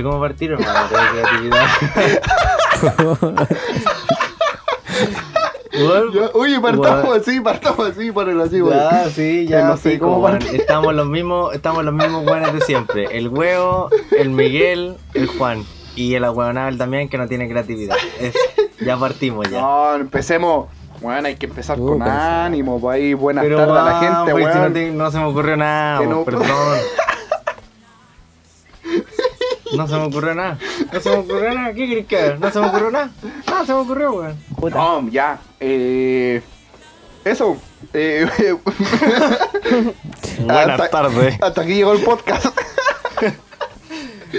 Sé cómo partir, hermano. tengo creatividad. Ya, Oye, partamos así, partamos así, ponelo así, güey. Ya, sí, ya no sí, sé cómo. Estamos los mismos, estamos los mismos buenos de siempre. El huevo, el Miguel, el Juan. Y el ahueonado también que no tiene creatividad. Es- ya partimos ya. No, empecemos. Bueno, hay que empezar Uh, con ánimo, pues ahí buenas tardes a la gente, si no, no se me ocurrió nada, Que no- perdón. No se me ocurrió nada. No se me ocurrió nada. ¿Qué querés que haga? No se me ocurrió nada. No se me ocurrió, weón. Puta. No, ya. Eh, eso. Eh, Buenas Hasta- tardes. hasta aquí llegó el podcast.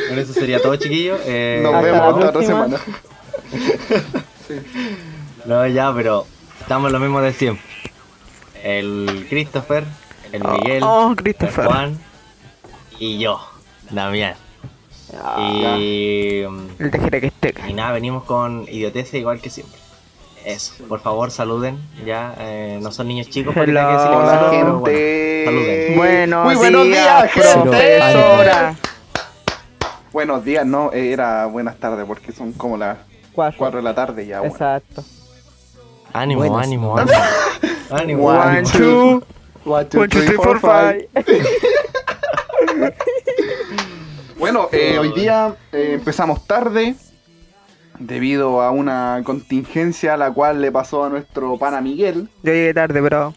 Con eso sería todo, chiquillo. Eh, Nos Hasta vemos la otra próxima. semana. No, ya, pero estamos lo mismo de siempre. El Christopher, el Miguel, Oh, el Christopher. Juan y yo, Damián. Y, mm, El de que esté. y nada, venimos con idioteces igual que siempre. Eso, por favor saluden, ya, eh, no son niños chicos, hay que decirle Hola, pero bueno, gente. saluden. Buenos Muy buenos días, días, gente. profesora. Buenos días, no, eh, era buenas tardes porque son como las Cuatro. 4 de la tarde ya. bueno. Exacto. Ánimo, Buenos. ánimo, ánimo. ánimo, One, two, One, two, one, two, three, three, four, four, five. Bueno, eh, hoy día eh, empezamos tarde debido a una contingencia a la cual le pasó a nuestro pana Miguel. Yo llegué tarde, pero.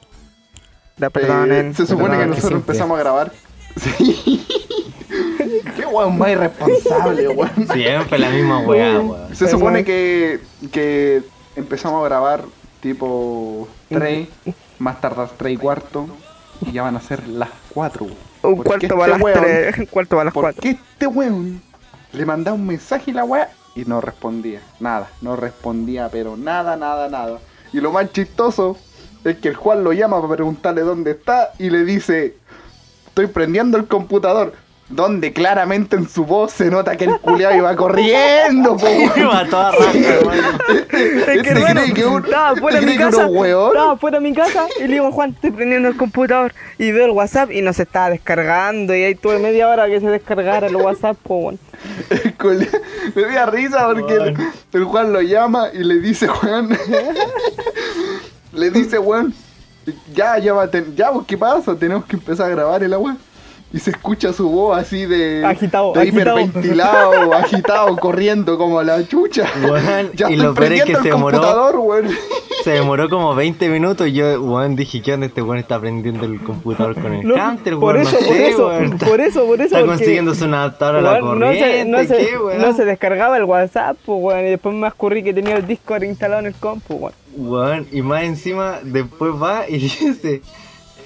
La Eh, perdonen. se supone que nosotros empezamos a grabar. Sí. Qué weón más irresponsable, weón. Siempre la misma weá, weón. Se supone que, que empezamos a grabar tipo 3, más tardar 3 y cuarto, y ya van a ser las 4. Un cuarto para las tres. Un cuarto para las ¿Por cuatro. qué este weón le mandaba un mensaje a la weá y no respondía? Nada, no respondía, pero nada, nada, nada. Y lo más chistoso es que el Juan lo llama para preguntarle dónde está y le dice, estoy prendiendo el computador. Donde claramente en su voz se nota que el culiao iba corriendo, po. Iba toda raja, hermano. Es ¿Este que hermano, que un- estaba fuera de mi casa. Estaba fuera de mi casa y le digo, Juan, estoy prendiendo el computador. Y veo el WhatsApp y no se estaba descargando. Y ahí tuve media hora que se descargara el WhatsApp, pues bueno. El culiao- Me dio risa porque el, el Juan lo llama y le dice, Juan. le dice, Juan, ya, ya, va, a ten- ya, pues, ¿qué pasa? Tenemos que empezar a grabar el agua. Y se escucha su voz así de. Agitado, de agitado. hiperventilado, agitado, corriendo como la chucha. Ya y lo peor es que prendiendo se demoró. Se demoró como 20 minutos y yo, weón, dije, ¿qué onda este weón está aprendiendo el computador con el No, counter, por weón? eso, no por sé, eso, por eso, por eso. Está consiguiéndose un adaptador a la weón, no corriente, se, no, se, ¿qué, weón? no se descargaba el WhatsApp, pues weón. Y después me escurrí que tenía el Discord instalado en el compu, weón. Weón, y más encima, después va y dice,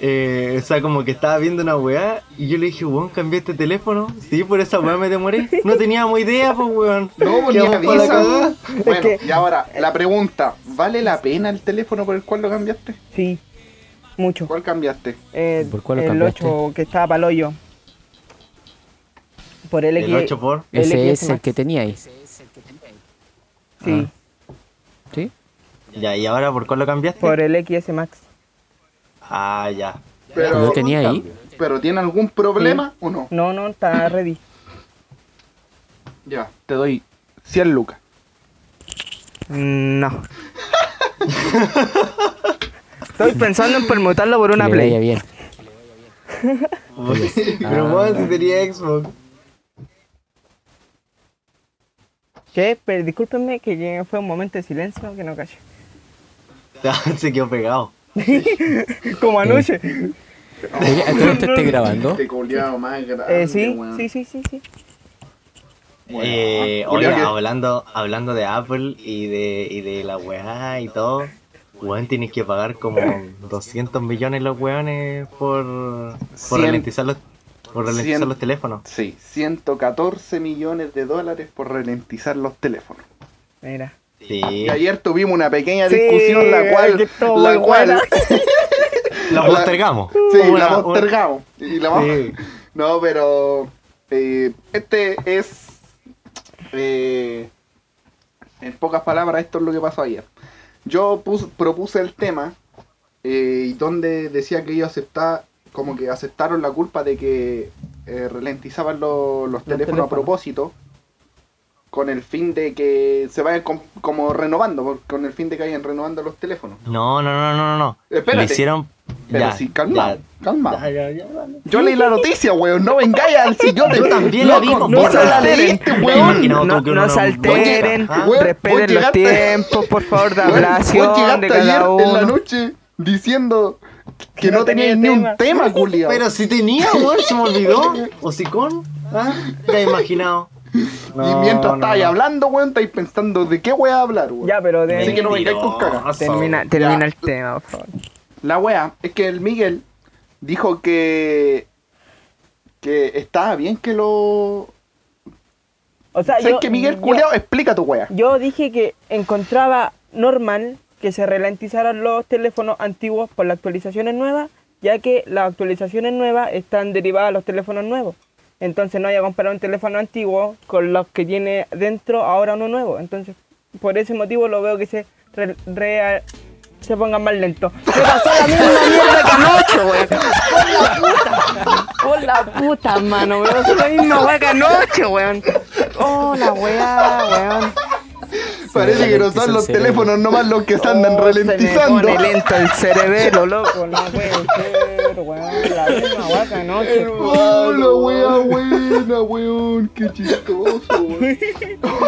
eh, o sea, como que estaba viendo una weá, y yo le dije, weón, ¿cambiaste teléfono? Sí, por esa weá me demoré. No teníamos idea, pues, weón. No, pues ni avisa. Bueno, que- y ahora, la pregunta: ¿vale la pena el teléfono por el cual lo cambiaste? Sí, mucho. ¿Cuál cambiaste? Eh, ¿Por cuál el cambiaste? 8 que estaba para el hoyo. Por el, El X. 8 por. El Ese XS es el Max. que tenía ahí. Sí, ¿Sí? Ya, ¿y ahora por cuál lo cambiaste? por el XS Max. Ah, ya. Pero, ¿Lo tenía ahí? ¿Pero tiene algún problema o no? No, no, está ready. Ya, te doy 100 lucas. No. Estoy pensando en permutarlo por una que le vaya Play. bien. Pero weón, si tenía Xbox. ¿Qué? Pero discúlpenme que fue un momento de silencio que no caché. Se quedó pegado. Como anoche. Oye, ¿a todo esto esté grabando? Este más grande, Eh, sí, sí, sí, sí, sí. Bueno, Eh, que- hablando, hablando de Apple y de, y de la weá y todo, weón, tienes que pagar como 200 millones los weones por, por ralentizar los, por ralentizar los teléfonos. Sí, 114 millones de dólares por ralentizar los teléfonos. Mira. Sí, Y ayer tuvimos una pequeña Sí, discusión, la cual. La cual la postergamos. sí, Una- la una- postergamos. Y la vamos- Sí. No, pero. eh, este es. eh, en pocas palabras, esto es lo que pasó ayer. Yo pus- propuse el tema. eh, y donde decía que ellos. Como que aceptaron la culpa de que eh, ralentizaban lo- los, teléfonos, a propósito. Con el fin de que se vayan com- como renovando, con el fin de que vayan renovando los teléfonos. No, no, no, no, no. Espérate. Lo hicieron. Pero ya, sí, calma, ya. calma. Ya, ya, ya. Yo leí la noticia, weón, no vengáis al sillón. Yo también la vi, No por se la favor. leíste, Me weón. No, no uno se alteren, Ah, Weón, respeten los tiempos, por favor, de de cada ayer en la uno. noche diciendo que, Que no, no tenía tenía ni un tema. culiao. Pero si tenía, weón, se me olvidó. Hocicón. ¿Ah? ¿Te has imaginado? Y mientras no, estáis no. hablando, weón, estáis pensando de qué voy a hablar, weón. Ya, pero de- Así que no vengáis con cagas. Mentiroso. termina, termina Ya. el tema, por favor. La wea es que el Miguel dijo que que estaba bien que lo O sea, ¿Sabes yo, que Miguel culiao explica tu wea? yo dije que encontraba normal que se ralentizaran los teléfonos antiguos por las actualizaciones nuevas, ya que las actualizaciones nuevas están derivadas a los teléfonos nuevos. Entonces no haya comparar un teléfono antiguo con los que tiene dentro ahora uno nuevo. Entonces, por ese motivo lo veo que se re- rea- se pongan más lento. Me pasó la misma mierda que anoche, weón. Por la puta. Por la puta, mano. Me pasó la misma weá que anoche, weón. Oh, la weá, weón. Parece que no son los cerebro. teléfonos nomás los que se andan Oh, ralentizando. Se me pone lento el cerebro, loco. No puede ser, weón. La misma weá que anoche. Oh, la wea buena, weón, qué chistoso, weón.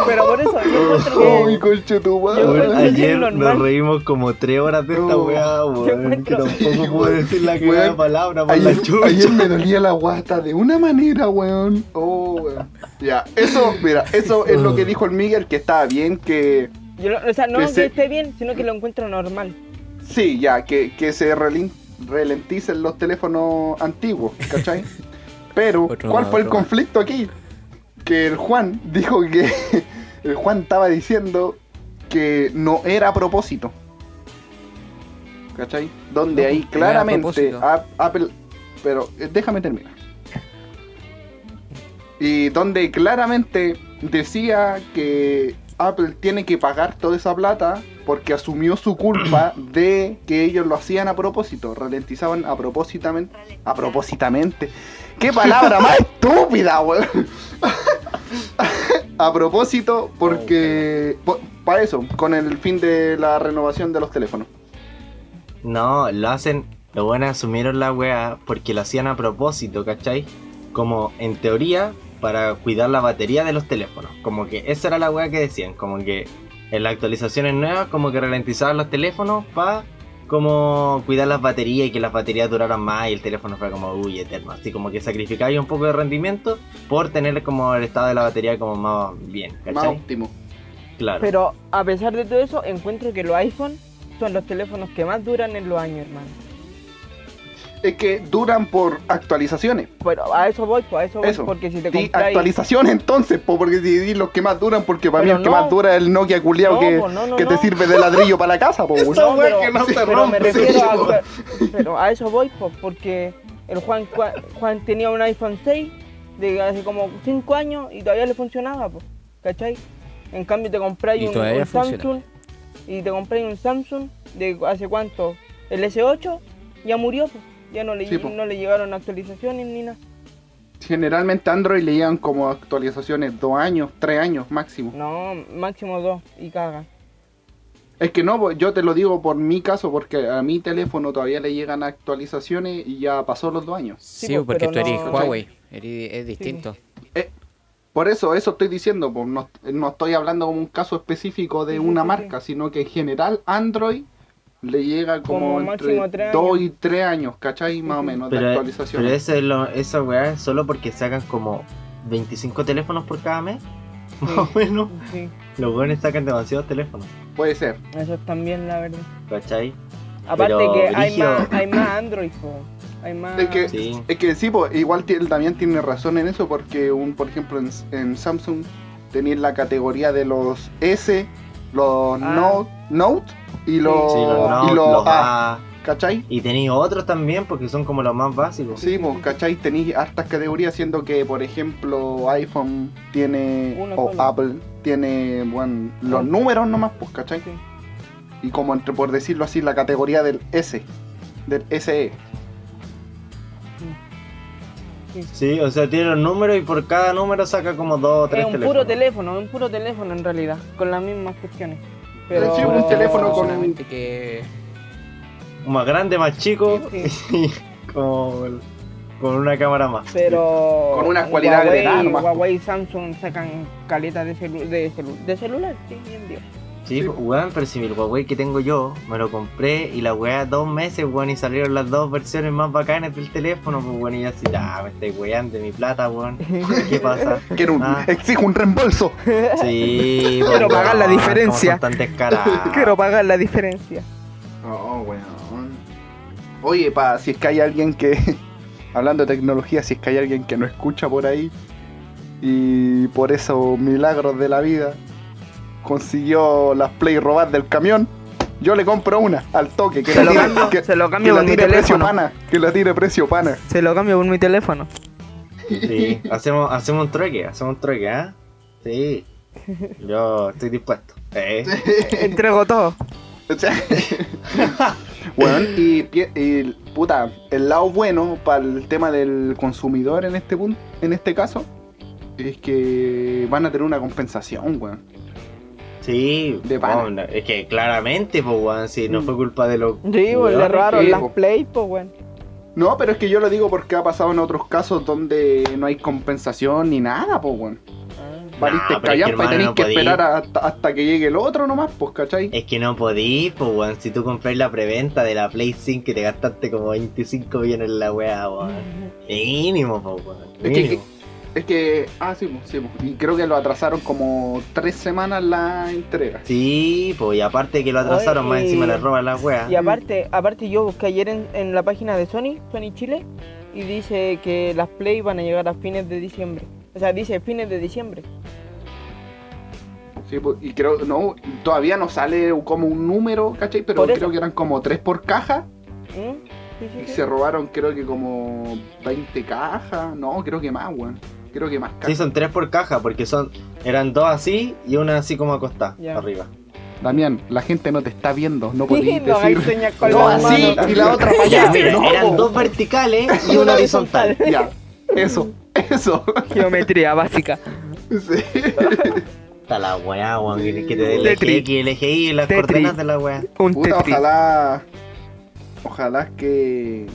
Pero por eso yo encuentro que... conche tu Yo madre. Ayer nos reímos como tres horas de esta weá, weón. Que tampoco Sí, puedo decir la que palabra por Ayer, la chucha. ayer me dolía la guata de una manera, weón. Oh, weón. Ya, eso, mira, eso es lo que dijo el Miguel, que estaba bien, que Yo, o sea, no Que que, se- esté bien, sino que lo encuentro normal. sí, ya, que, que se relin- ralenticen los teléfonos antiguos, ¿cachai? Pero, ¿cuál fue el conflicto aquí? Que el Juan dijo que el Juan estaba diciendo que no era a propósito. ¿Cachai? Donde No, ahí claramente. A- Apple... Pero eh, déjame terminar. Y donde claramente decía que Apple tiene que pagar toda esa plata porque asumió su culpa de que ellos lo hacían a propósito, ralentizaban a propósitamente. A propósitamente. ¿Qué palabra más estúpida, weón? a propósito, porque. Para eso, con el fin de la renovación de los teléfonos. No, lo hacen. Los buenos asumieron la weá porque lo hacían a propósito, ¿cachai? Como en teoría, para cuidar la batería de los teléfonos. Como que esa era la weá que decían. Como que en las actualizaciones nuevas, como que ralentizaban los teléfonos para como cuidar las baterías y que las baterías duraran más y el teléfono fuera como uy eterno. Así como que sacrificáis un poco de rendimiento por tener como el estado de la batería como más bien, Más óptimo. Claro. Pero a pesar de todo eso, encuentro que los iPhone son los teléfonos que más duran en los años, hermano. Es que duran por actualizaciones. Pero a eso voy, pues a eso voy, Eso. porque si te compras... actualizaciones entonces, po, porque si di los que más duran, porque para mí Pero el que más dura es el Nokia culiao No, que, po, no, no, que te sirve de ladrillo para la casa, po, weón. No, pero, que no se pero rompe, me refiero sí, a... Pero a eso voy, pues, porque el Juan, Juan, Juan tenía un iPhone 6 de hace como 5 años y todavía le funcionaba, pues, ¿cachai? En cambio te compráis un. Samsung y te compráis un Samsung de hace cuánto, el S8 ya murió, pues, ya no le, Sí, no le llegaron actualizaciones ni nada. Generalmente Android le llegan como actualizaciones dos años, tres años máximo. No, máximo dos y caga. Es que no, yo te lo digo por mi caso, porque a mi teléfono todavía le llegan actualizaciones y ya pasó los dos años. Sí, porque tú eres no- Huawei. eres- es distinto. Por eso, eso estoy diciendo, pues, no, no estoy hablando como un caso específico de una sí, marca, sino que en general Android le llega como, Como entre máximo tres dos años. y tres años, ¿cachai? Más o menos de Pero, actualización. pero ese es lo- esa weá es solo porque sacan como 25 teléfonos por cada mes. Más o menos. Sí, Los buenos sacan demasiados teléfonos. Puede ser. eso es también la verdad. ¿Cachai? Aparte Pero, que hay más, hay más Android, po. hay más... Es que, Sí. es que sí, pues, igual él también tiene razón en eso, porque un, por ejemplo en, en Samsung tenéis la categoría de los S, los Ah. Note, Note y los, Sí, los Note, y los los A, A. ¿cachai? Y tenéis otros también porque son como los más básicos. Sí, pues, ¿cachai? Tenéis hartas categorías, siendo que, por ejemplo, iPhone tiene, Uno o solo. Apple tiene, bueno, los Sí. números nomás, pues, ¿cachai? Sí. Y como entre, por decirlo así, la categoría del S, del. SE. Sí, o sea, tiene los números y por cada número saca como dos o tres Es un teléfonos. puro teléfono, un puro teléfono en realidad, con las mismas cuestiones. Pero Sí, un teléfono con- Solamente que Más grande, más chico Sí, y con, con una cámara más. Pero Con una cualidad Huawei, agregada nomás. Huawei y Samsung sacan caletas de, celu- de, celu- de celular, sí, bien Dios. Sí, pues, weón, pero si el Huawei que tengo yo, me lo compré y la weá dos meses, weón, y salieron las dos versiones más bacanas del teléfono, pues weón, y yo así, ah, me estáis weando de mi plata, weón. ¿Qué pasa? Quiero un, Ah. exijo un reembolso. Sí, pues, Quiero pagar la diferencia. tan. Quiero pagar la diferencia. Oh, weón. Oye, pa, si es que hay alguien que. Hablando de tecnología, si es que hay alguien que no escucha por ahí. Y por esos milagros de la vida. Consiguió las play robadas del camión. Yo le compro una al toque. Que Se la lo tire, cambio, que, se lo que cambio la por mi precio pana. Que la tire precio pana. Se lo cambio por mi teléfono. Sí, hacemos, hacemos un trueque, hacemos un trueque, ¿ah? Sí. Yo estoy dispuesto. Eh. Entrego todo. Bueno, y, y, puta, el lado bueno para el tema del consumidor en este punto, en este caso, es que van a tener una compensación, weón. Sí, De bueno, es que claramente, pues, weón, si no Mm. fue culpa de los. Sí, pues le robaron las. Play, pues weón. No, pero es que yo lo digo porque ha pasado en otros casos donde no hay compensación ni nada, pues, weón. Valiste pero es que, y tenés no que podí. esperar hasta, hasta que llegue el otro nomás, pues, ¿cachai? Es que no podí, pues, weón. Si tú compras la preventa de la Play 5 y te gastaste como 25 millones en la weá, weón. Mínimo, pues, weón. Es que- Mínimo. Es que, ah, sí, pues, sí, pues. Y creo que lo atrasaron como tres semanas la entrega. Sí, pues, y aparte que lo atrasaron, más encima le roban la weá. Y aparte, aparte yo busqué ayer en, en la página de Sony, Sony Chile, y dice que las Play van a llegar a fines de diciembre. O sea, dice fines de diciembre. Sí, pues, y creo, no, todavía no sale como un número, ¿cachai? Pero creo que eran como tres por caja ¿Mm? Sí, sí, y se robaron creo que como 20 cajas, no, creo que más, weón. Creo que más Sí, cajas. son tres por caja, porque son eran dos así y una así como acostada, arriba. Damián, la gente no te está viendo, no Sí, podías no hay decir. señas con No, así y la otra para allá. No, eran dos verticales y una horizontal. Ya, eso, eso. Geometría básica. Sí. Está la weá, weón, que te dé el Y y las coordenadas de la weá. Un Puta, Tetris. ojalá. Ojalá que.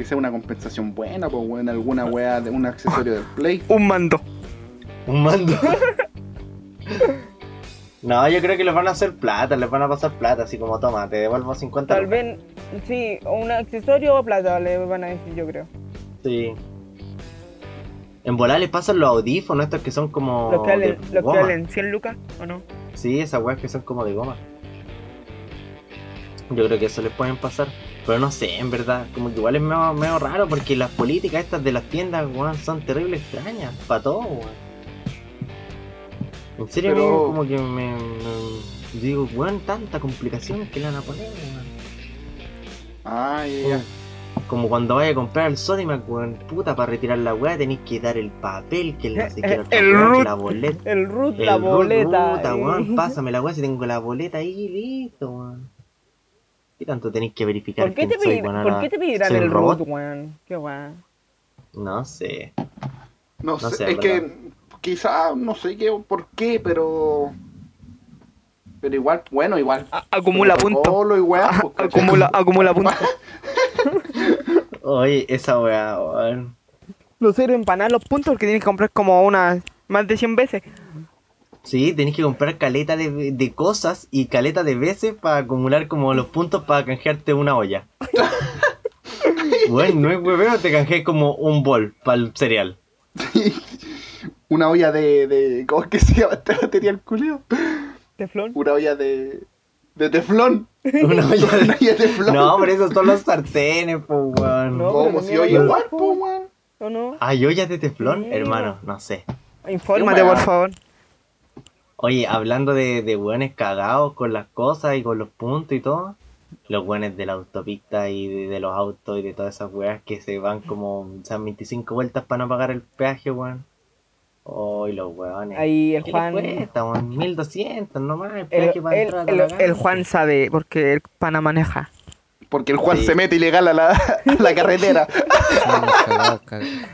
Que sea una compensación buena, pues, weón, alguna weá de un accesorio del Play. Un mando. Un mando. No, yo creo que les van a hacer plata, les van a pasar plata, así como toma, te devuelvo 50 Tal lucas. vez, sí, un accesorio o plata le van a decir, yo creo. Sí. En volar les pasan los audífonos, estos que son como. Los que valen, de los que goma. valen 100 lucas, ¿o no? Sí, esas weas que son como de goma. Yo creo que eso les pueden pasar. Pero no sé, en verdad, como que igual es medio, medio raro porque las políticas estas de las tiendas, weón, son terrible extrañas. Para todo, weón. En serio, Pero- como que me, me- digo, weón, tanta complicación que le van a poner, weón. Ah, ya. Como cuando vaya a comprar el Sodimac, weón, puta, para retirar la weá tenéis que dar el papel, que el no sé qué, El root. que la boleta. El root, El la root, boleta. puta, eh. weón, pásame la weá si tengo la boleta ahí, listo, weón. ¿Qué tanto tenéis que verificar ¿Por qué, te soy, pedir- weón, ¿Por ahora? qué te pedirán ¿Soy un el robot? root, weón? Qué weón. No sé. No, No sé, sé, es que quizá, no sé qué, por qué, pero. Pero igual, bueno, igual. A- acumula puntos. Pues. Acumula, acumula puntos. Oye, esa weá, weón. No sirven para nada los puntos porque tienes que comprar como unas más de 100 veces. Sí, tenéis que comprar caleta de, de cosas y caleta de veces para acumular como los puntos para canjearte una olla. Bueno, no es hueveo, te canjeas como un bol para el cereal. Una olla de, de. ¿Cómo es que se llama este material culeo? Teflón. Una olla de. de teflón. Una olla Una de... olla de teflón. No, pero esos son los sartenes, pues, weón. No. ¿Cómo si igual, po, weón? ¿O no? ¿Hay ollas de teflón? Sí. Hermano, no sé. Infórmate, por favor. Oye, hablando de, de weones cagados con las cosas y con los puntos y todo, los weones de la autopista y de, de los autos y de todas esas weas que se van como, o sea, 25 vueltas para no pagar el peaje, weón. Hoy los weones. Ahí el ¿Qué Juan. cuesta, weón? 1200 nomás el El, peaje para el- entrar a el- Juan sabe porque el pana maneja. Porque el Juan Sí. se mete ilegal a la, a la carretera.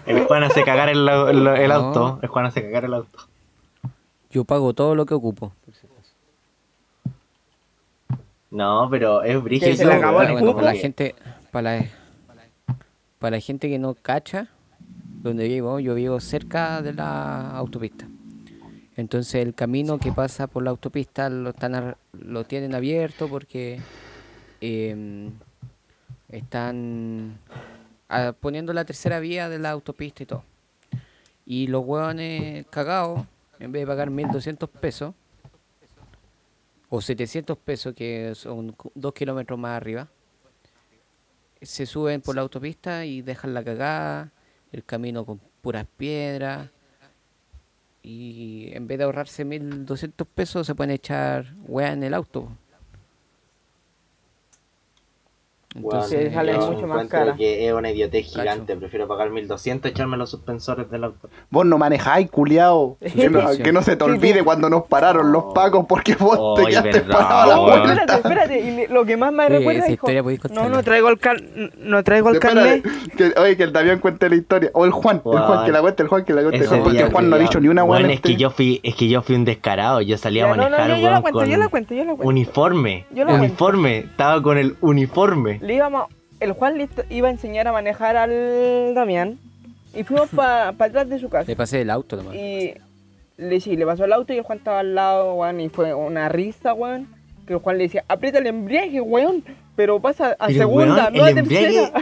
El Juan hace cagar el, el- el No. auto. El Juan hace cagar el auto. Yo pago todo lo que ocupo. No, pero es brígido. Que se le acabó el Bueno, para la gente, para la, para la gente que no cacha, donde vivo, yo vivo cerca de la autopista. Entonces el camino que pasa por la autopista lo están ar- lo tienen abierto porque em, están ah, poniendo la tercera vía de la autopista y todo. Y los hueones cagados, en vez de pagar 1200 pesos, o 700 pesos, que son dos kilómetros más arriba, se suben por la autopista y dejan la cagada, el camino con puras piedras, y en vez de ahorrarse 1200 pesos, se pueden echar weá en el auto. Entonces, sale mucho más cara. que es una idiotez Cacho. gigante. Prefiero pagar 1200 y echarme los suspensores del auto. Vos no manejáis, culiao. Que no, que no se te olvide cuando nos pararon los pacos porque vos te Oye, quedaste parado a la vuelta. espérate, espérate. Y le- lo que más me recuerda podéis no, no traigo el cal, no traigo el carnet. que, oye, que el Damián cuente la historia. O el Juan, el Juan, que la cuente, el Juan, que la cuente. porque día, Juan no ha dicho ni una Bueno, buena. es que yo fui, es que yo fui un descarado. Yo salí a Ya, no, no, manejar yo, yo la cuento, yo la cuento, yo la cuento. uniforme. Yo la cuento. uniforme. Estaba con el uniforme. Le íbamos, el Juan le iba a enseñar a manejar al Damián y fuimos para atrás de su casa. le pasé el auto nomás. Y le, sí, le pasó el auto y el Juan estaba al lado, weón, y fue una risa, weón. Que el Juan le decía, aprieta el embriague, weón, pero pasa a Pero, segunda, weón, no a el tercera.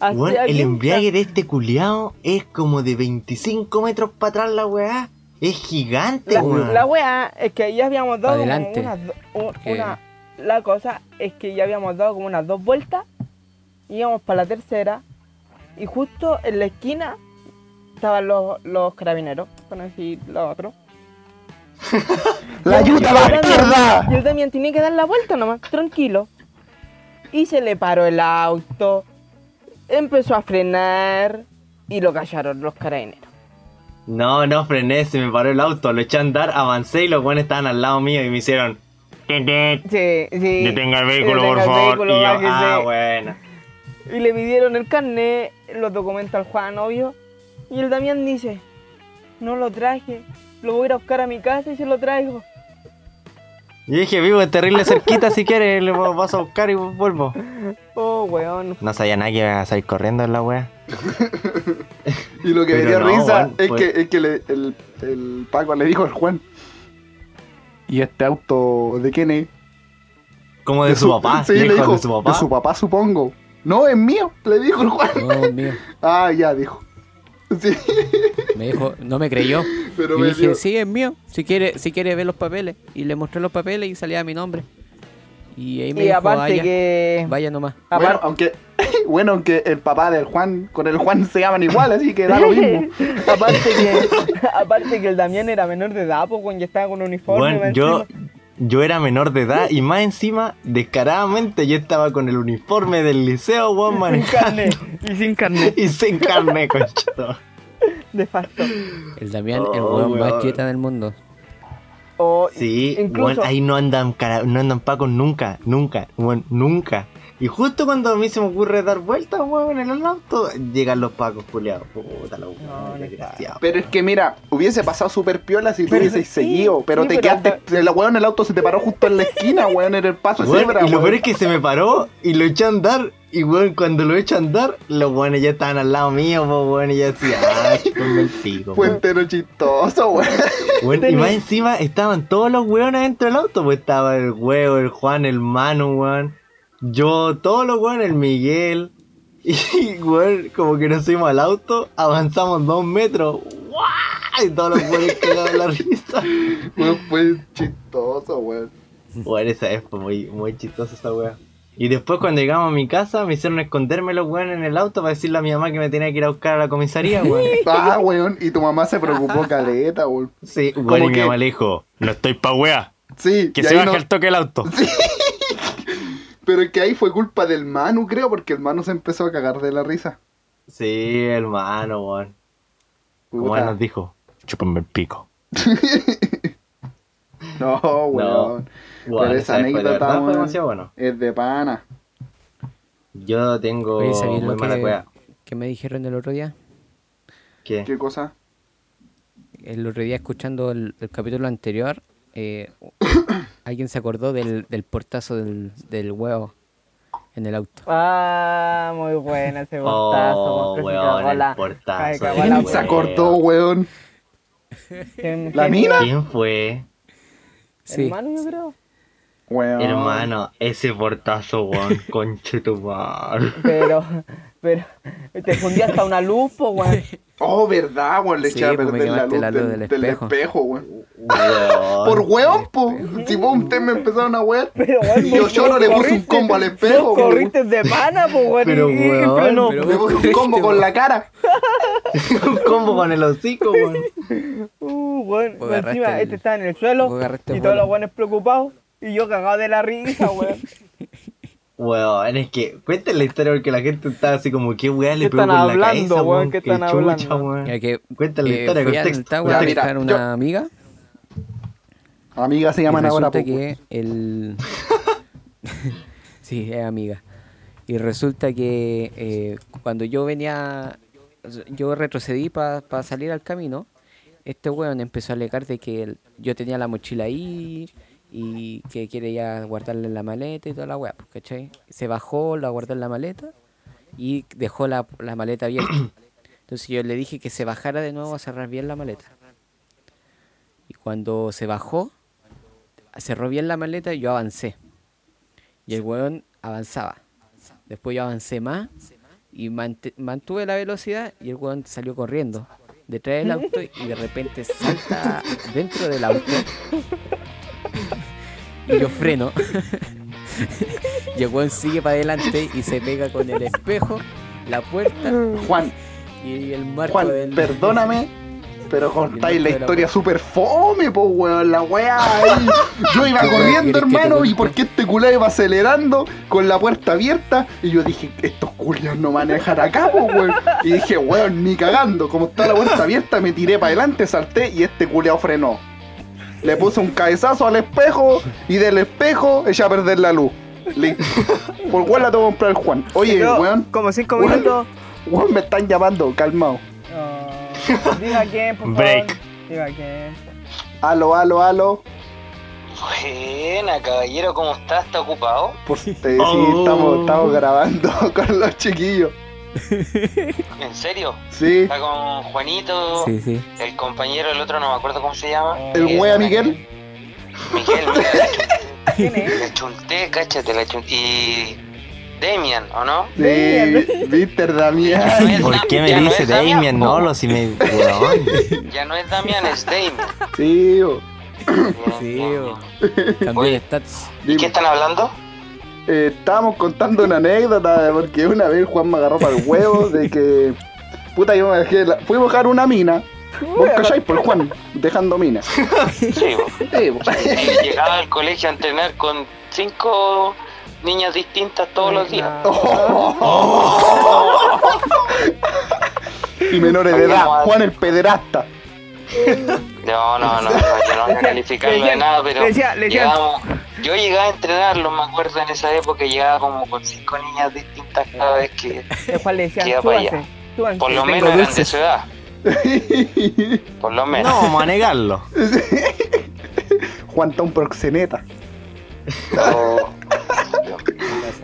Weón, el embriague de este culiao es como de 25 metros para atrás la weá. Es gigante, La, weón. la weá es que ya habíamos dado como Adelante. una, la cosa es que ya habíamos dado como unas dos vueltas, íbamos para la tercera y justo en la esquina estaban los, los carabineros, con decir lo otro. ¡La ayuda a la mierda! Yo también tenía que dar la vuelta nomás, tranquilo. Y se le paró el auto, empezó a frenar y lo callaron los carabineros. No, no frené, se me paró el auto, lo eché a andar, avancé y los buenos estaban al lado mío y me hicieron. "Tit, tit, Sí, sí. Detenga el vehículo, Detenga por el favor. vehículo, y yo, ah, bueno. Y le pidieron el carnet, los documentos al Juan, obvio. Y el Damián dice, no lo traje, lo voy a ir a buscar a mi casa y se lo traigo. Y dije, vivo es terrible cerquita, si quieres, le vas a buscar y vuelvo. Oh, weón. No sabía nada que iba a salir corriendo en la wea. Y lo que me dio no, risa weón, es fue- que, es que le- el, el Paco le dijo al Juan. ¿Y este auto de quién es? Como de, su, papá. Sí, le dijo, de su papá. De su papá, supongo. No, es mío, le dijo el Juan. No, mío. Ah, ya, dijo. Sí, Me dijo, no me creyó. pero y me dije, dio- sí, es mío. Si quiere, si quiere ver los papeles. Y le mostré los papeles y salía mi nombre. Y ahí me Y dijo, aparte vaya, que... vaya nomás. Bueno, Aparte, aunque, bueno, aunque el papá del Juan con el Juan se llaman igual, así que da lo mismo. aparte que aparte que el Damián era menor de edad, pues cuando ya estaba con uniforme. Bueno, yo, encima. yo era menor de edad y más encima, descaradamente, yo estaba con el uniforme del liceo, weón, Sin manejando. carne. Y sin carne. Y sin carne, conchito. De facto. El Damián, el Oh, weón más cheta del mundo. O Sí, incluso ahí no andan, cara- no andan pacos nunca, nunca, weón, nunca. Y justo cuando a mí se me ocurre dar vueltas, weón, en el auto, llegan los pacos, culiados. Puta la No, weón, no desgraciado. Pero es que mira, hubiese pasado súper piola si Pero hubieses sí, seguido, pero sí, te pero quedaste, el weón el auto se te paró justo en la esquina, weón, en el paso Weón, cebra, y lo peor es que se me paró y lo eché a andar. Y weón, cuando lo eché a andar, los weones ya estaban al lado mío, po, weón, y ya decía, ah, chupame el pico. Fue weón". entero chistoso, weón. Weón, y más encima estaban todos los weones dentro del auto, pues estaba el huevo, el Juan, el Manu, weón. Yo, todos los weones, el Miguel. Y weón, como que nos subimos al auto, avanzamos dos metros. ¡guau! Y todos los weones quedaron la risa. Weón, fue chistoso, weón. Weón, esa es fue muy, muy chistosa esa weá. Y después cuando llegamos a mi casa me hicieron esconderme los weones en el auto para decirle a mi mamá que me tenía que ir a buscar a la comisaría, weón. Ah, weón, y tu mamá se preocupó caleta, weón. Sí, y mi que- mamá le dijo, no estoy pa' weá, Sí, que se baje no- el toque el auto. Pero es que ahí fue culpa del Manu, creo, porque el Manu se empezó a cagar de la risa. Sí, hermano, weón. Como nos dijo, chúpame el pico. No, weón. Weón, Pero esa de anécdota, demasiado bueno. Es de pana. Yo tengo Oye, ¿sabéis muy lo mala que, cueva. que me dijeron el otro día? ¿Qué? ¿Qué cosa? El otro día escuchando el, el capítulo anterior, eh, alguien se acordó del, del portazo del, del huevo en el auto. Ah, muy buena ese portazo. Oh, weón, el la- portazo ay, cagó de la ¿Quién se acordó, weón? ¿Quién- ¿La mina? ¿Quién fue? Sí. Hermano, yo creo. Weón. Hermano, ese portazo, weón, conche tu madre. Pero, pero, te fundí hasta una luz, weón. Oh, verdad, weón, le Sí, eché a pues me perder la luz, la luz del, del del espejo. espejo, weón. Weón. Por weón, po. Si vos ustedes me empezaron a weón. Pero, weón, Y yo solo vos le puse un combo al espejo, weón. corriste de pana, po, weón. Pero, pero- Le puse un combo con la cara. Un combo con el hocico, weón. Uh, weón. Vos Encima, agarraste el- este estaba en el suelo. Y todos los weones preocupados. Y yo cagado de la risa, weón. Weón, es que cuenten la historia porque la gente está así como, ¿qué weá le ¿Qué pegó por la hablando, cabeza, weón? weón? ¿Qué Qué están chucha, hablando? Ya que Cuéntale la eh, historia, fui al contexto. A una yo- amiga Amigas se llaman ahora, resulta que el... sí, es amiga. Y resulta que eh, cuando yo venía, yo retrocedí para salir al camino, este weón empezó a alegar de que el- yo tenía la mochila ahí y que quiere ya guardarla en la maleta y toda la weá, pues, ¿cachai? Se bajó, la guardó en la maleta y dejó la, la maleta abierta. Entonces yo le dije que se bajara de nuevo a cerrar bien la maleta. Y cuando se bajó, cerró bien la maleta y yo avancé. Y el weón avanzaba. Después yo avancé más y mantuve la velocidad y el weón salió corriendo detrás del auto y de repente salta dentro del auto. Y yo freno. y el weón sigue para adelante y se pega con el espejo, la puerta Juan, y el marco Juan, del... perdóname, pero contáis la historia wea. super fome, po, weón. La weá ahí. Yo iba ¿Qué weá corriendo, hermano, y porque este culé iba acelerando con la puerta abierta. Y yo dije, estos culiados no manejan acá, po, weón. Y dije, weón, ni cagando. Como está la puerta abierta, me tiré para adelante, salté y este culiao frenó. Le puse un cabezazo al espejo y del espejo eché a perder la luz. Por weón la tengo que comprar el Juan. Oye, Pero, weón, Como cinco minutos. weón, me están llamando, calmado. Ah, diga quién, por favor. Break. Diga quién. Aló, aló, aló. Buena, caballero, ¿cómo está? ¿Está ocupado? Pues eh, sí, Oh. estamos, estamos grabando con los chiquillos. ¿En serio? Sí, ¿Está con Juanito? Sí, sí. El compañero, el otro, no me acuerdo cómo se llama. el wea Miguel. Miguel, mira, la chunté, cáchate, la chunté. Y... Damian, ¿o no? Sí, Víctor Damián. ¿Por qué me no dice Damien? po. No, lo si me. Ya no es Damian, es Damian. Sí. Bien, Sí, de stats. ¿Y qué están hablando? Eh, estábamos contando una anécdota porque una vez Juan me agarró para el huevo de que. Puta, yo me dejé. La... Fui a buscar una mina. ¿Vos calláis por Juan? Dejando minas. Sí. Sí. Y llegaba al colegio a entrenar con cinco niñas distintas todos los días. Y menores de edad. Juan el pederasta. No, no, no, no, yo no voy a calificarlo de nada, pero le decía- le decía- llegábamos- yo llegaba a entrenarlo, me acuerdo en esa época, llegaba como con cinco niñas distintas cada vez que, El Juan le decía, Queda pa' allá. súbanse, por lo menos eran de dulces". su edad, por lo menos. No, vamos a negarlo. Juan un proxeneta.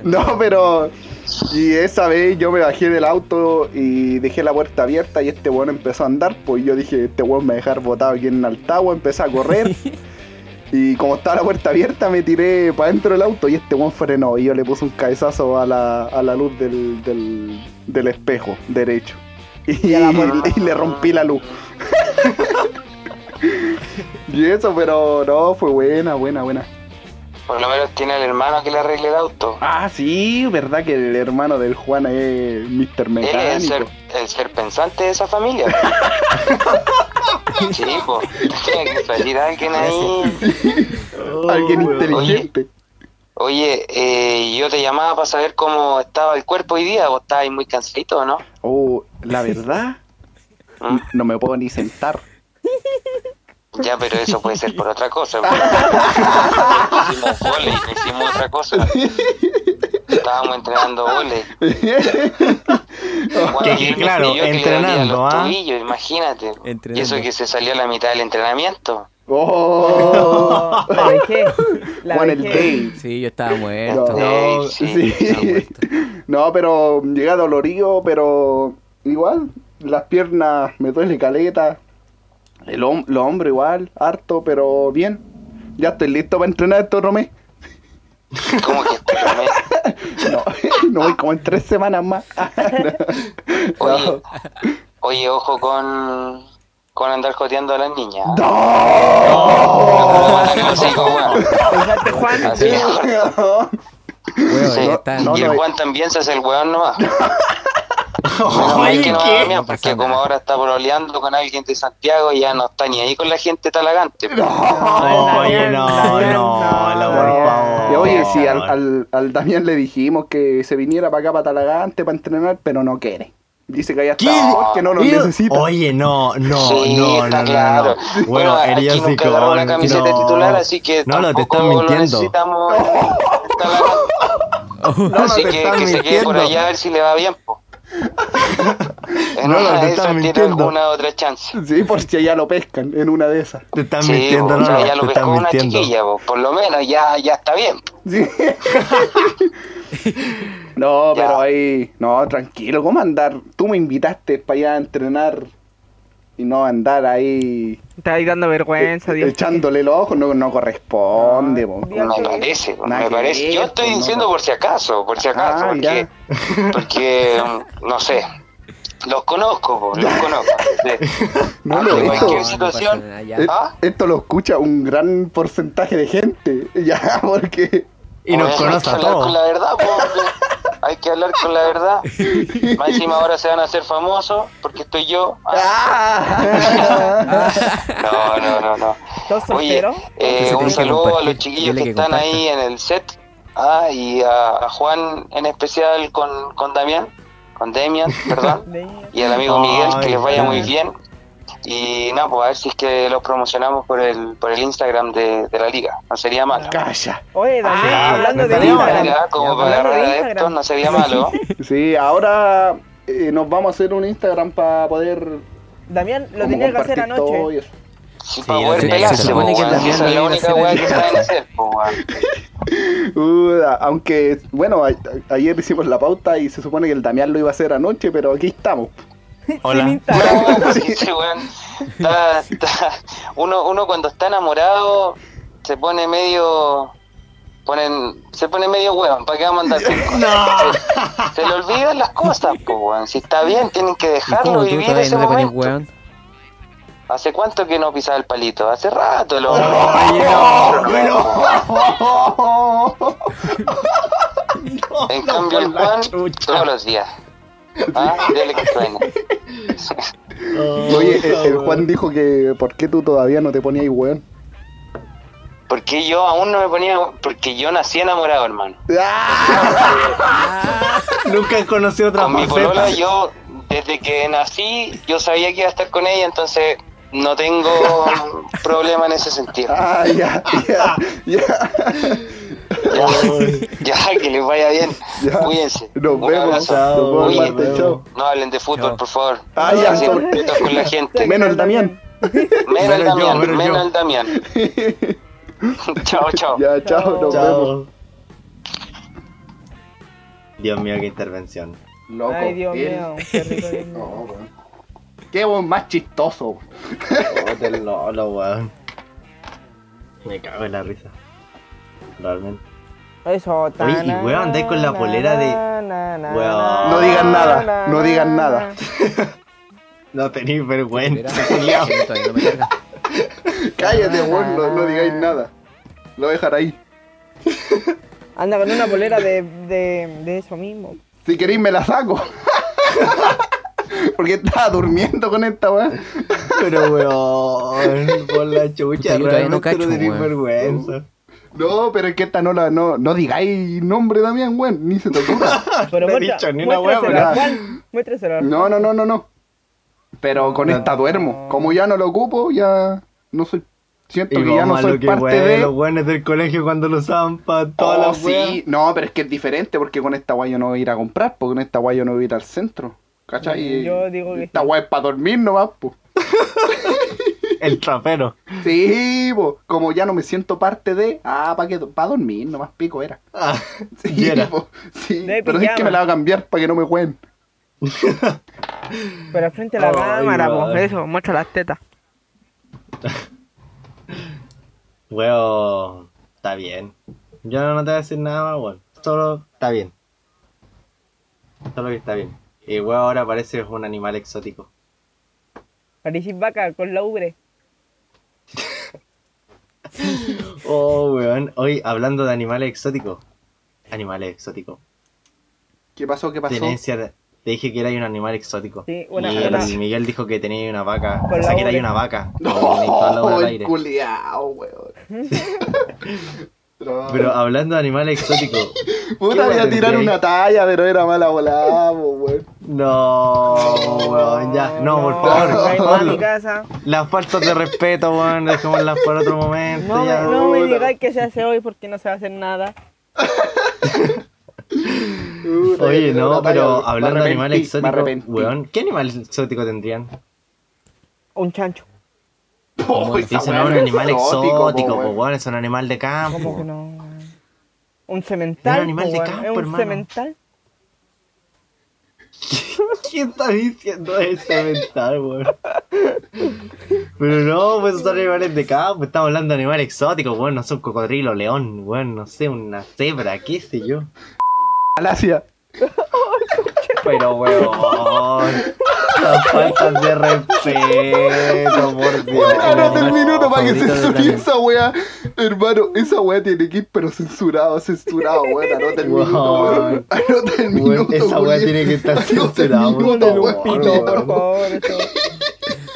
No, pero. Y esa vez yo me bajé del auto y dejé la puerta abierta y este weón empezó a andar. Pues yo dije, este weón me va a dejar botado aquí en Altagua. Empecé a correr. y como estaba la puerta abierta, me tiré para dentro del auto y este weón frenó. Y yo le puse un cabezazo a la, a la luz del, del, del espejo derecho. Y, le rompí la luz. y eso, pero no, fue buena, buena, buena. por lo menos tiene el hermano que le arregle el auto. Ah, sí, verdad que el hermano del Juan es Mr. Él es el ser, Mecánico. el ser pensante de esa familia. sí, pues, tiene que salir alguien ahí. Alguien Oh, inteligente. Oye, eh, yo te llamaba para saber cómo estaba el cuerpo hoy día, vos estabas muy cansadito, ¿o ¿no? Oh, la verdad, ¿Mm? no me puedo ni sentar. Ya, pero eso puede ser por otra cosa. pues. hicimos no hicimos otra cosa. Estábamos entrenando volei. Juan Que- claro, entrenando, ¿ah? tobillos, imagínate. Entrenando. Y eso que se salió a la mitad del entrenamiento. Oh, La dejé. La el dejé. Day. Sí, yo estaba muerto. No, Sí, sí. sí. Estaba muerto. No, pero llega dolorido, pero igual, las piernas me duele caleta. El hom- los hombros igual, harto, pero bien. Ya estoy listo para entrenar esto, Romé. ¿Cómo que este Romé? No, no voy como en tres semanas más. Oye, oye, ojo con, con andar joteando a las niñas. ¡No! Juan. Así que, No. Weón, Sí. están- No, y el no, Juan también se hace el weón nomás. Oye, que no ¿qué? No porque como ahora está broleando con alguien de Santiago, ya no está ni ahí con la gente talagante. No, no, no. Oye, sí, al, al, al Damián le dijimos que se viniera para acá, para Talagante, para entrenar, pero no quiere. Dice que allá está mejor, que no nos Ew. necesita. Oye, no, no, Sí, no, no, está no, claro. no. Bueno, era aquí agarró con- la camiseta no. titular, así que No, lo te están lo mintiendo. necesitamos. No, no así te que, están que se quede por allá a ver si le va bien. Po. En No, no, una te de esas tiene mintiendo. alguna otra chance. Sí, por si allá lo pescan en una de esas. Te están Sí, mintiendo, no, o sea, ya te lo pescó una mintiendo. chiquilla, po. por lo menos ya, ya está bien. Sí. no, Ya. pero ahí. No, tranquilo, ¿cómo andar? Tú me invitaste para allá a entrenar y no andar ahí Está ahí dando vergüenza, Dios. echándole el ojo, no, no corresponde. po. Dios. Me parece, Nada me parece. Yo estoy pues, no. diciendo por si acaso, por si acaso, Ah, porque, porque, mm, no sé, los conozco, po, los conozco. sí. No no situación. Eh, ¿Ah? Esto lo escucha un gran porcentaje de gente. Ya, porque. Y nos conoce hay a que hablar todos. con la verdad. Hay que hablar con la verdad. Más encima ahora se van a hacer famosos porque estoy yo. Ah. No, no, no, no. ¿Estás Oye, eh, un saludo a los chiquillos que están ahí en el set. Ah, y a, a Juan en especial con, con Damián, con Demian, perdón. y al amigo Miguel, que les vaya muy bien. Y nada, pues a ver si es que los promocionamos por el, por el Instagram de, de la liga. No sería malo. Calla. Oye, Daniel, Ah, hablando de Instagram. Mira, como para hablando de agarrar Instagram. adeptos no sería malo. Sí, ahora eh, nos vamos a hacer un Instagram para poder. Damián, lo tenía que hacer anoche. y eso. Sí, Sí, para poder tenía- pelarse, se supone po, que weón. Damián Esa lo es la única weá que saben hacer, po, weón. Uh, aunque, bueno, a- ayer hicimos la pauta y se supone que el Damián lo iba a hacer anoche, pero aquí estamos. Hola. Sin Instagram. No, ese weón. está- está- uno, uno cuando está enamorado se pone medio ponen se pone medio weón para qué vamos a andar cosas? se, se le olvidan las cosas pues weón. Si está bien tienen que ¿Y dejarlo vivir ese no momento weón? hace cuánto que no pisaba el palito hace rato lo Oye, no, en cambio el Juan todos los días ah dele que suena Oye, el, el Juan dijo que ¿por qué tú todavía no te ponías ahí, weón? porque yo aún no me ponía porque yo nací enamorado hermano Nunca he conocido otra con mi faceta. polola yo desde que nací yo sabía que iba a estar con ella entonces no tengo problema en ese sentido Ah, ya, ya, ya. Ya, que les vaya bien Ya. cuídense Nos Un vemos. abrazo. Chao, Nos vemos, Oye, Marta, chao. no hablen de fútbol Chao. por favor Ah, ya, Así, sorry. respeto con la gente Menos el Damián. menos el Damián menos el Damián chao chao Ya, chao, nos vemos. Dios mío, qué intervención. Loco. Ay, Dios él- mío. Qué No, weón. Qué weón más chistoso. Oh, lolo, weón. Me cago en la risa. Realmente. Eso, Oye, y weón, andáis con la polera de- Weón. No digan nada, no digan nada. No tenéis vergüenza, no. Cállate, weón, no, no digáis nada. Lo voy a dejar ahí. Anda con una polera de, de, de eso mismo. Si queréis me la saco. Porque estaba durmiendo con esta weón. Pero weón, por la chucha, Puta, yo no no cacho, tenéis weón. vergüenza. No, pero es que esta no la, no, no digáis nombre Damián, weón, ni se te ocurra. Pero No he dicho ni una Juan. No, no, no, no, no. Pero con esta duermo. Como ya no lo ocupo, ya no soy Siento Y que ya no soy lo que parte weón, de. los weones del colegio cuando lo usaban para todas Oh, las weas. sí, no, pero es que es diferente porque con esta guay yo no voy a ir a comprar, porque con esta guay yo no voy a ir al centro. ¿Cachai? Yo digo que Esta guay es para dormir nomás, pues. El trapero. Sí, po. como ya no me siento parte de. Ah, para que para dormir, nomás pico era. Ah, Sí, y era. sí. Pero es que me la va a cambiar para que no me jueguen. Pero frente de la Ay, cámara, pues eso, muestra las tetas. Weón, está bien. Yo no te voy a decir nada más, weón. Solo está bien. Solo que está bien. Y weón ahora parece un animal exótico. Parecís vaca con la ubre. Oh, weón. Hoy, hablando de animales exóticos. Animales exóticos. ¿Qué pasó? ¿Qué pasó? Tenencia, de- te dije que era un animal exótico. Sí, una- y una- Miguel dijo que tenía una vaca. Con o sea, que era una vaca. No, al el culiao, weón. Pero hablando de animales exóticos. Puta, ¿qué voy a tirar una talla, pero era mala volada, weón. No, weón, ya. No, por favor. no, a mi casa. Las faltas de respeto, weón, dejémoslas para otro momento. No, ya. no me digáis que se hace hoy porque no se va a hacer nada. Puta, Oye, no, pero hablando de animales exóticos, weón, ¿qué animal exótico tendrían? Un chancho. Oh, Dicen, no, un es animal exótico, po, es un animal de campo. ¿Cómo que no? Un cemental. Es un animal po, de campo, ¿Es un hermano. cemental? ¿Quién está diciendo ese mental, weón? Pero no, pues son animales de campo, estamos hablando de animales exóticos, weón, no son cocodrilo, león, weón, no sé, una cebra, qué sé yo. Malasia. Pero weón, las faltas de respeto, por Dios. El animal minuto para que censure esa weá. Hermano, esa weá tiene que ir, pero censurado, censurado, weón. Anota el minuto, weón. Anota el minuto, esa weá tiene que estar censurada, por un favor,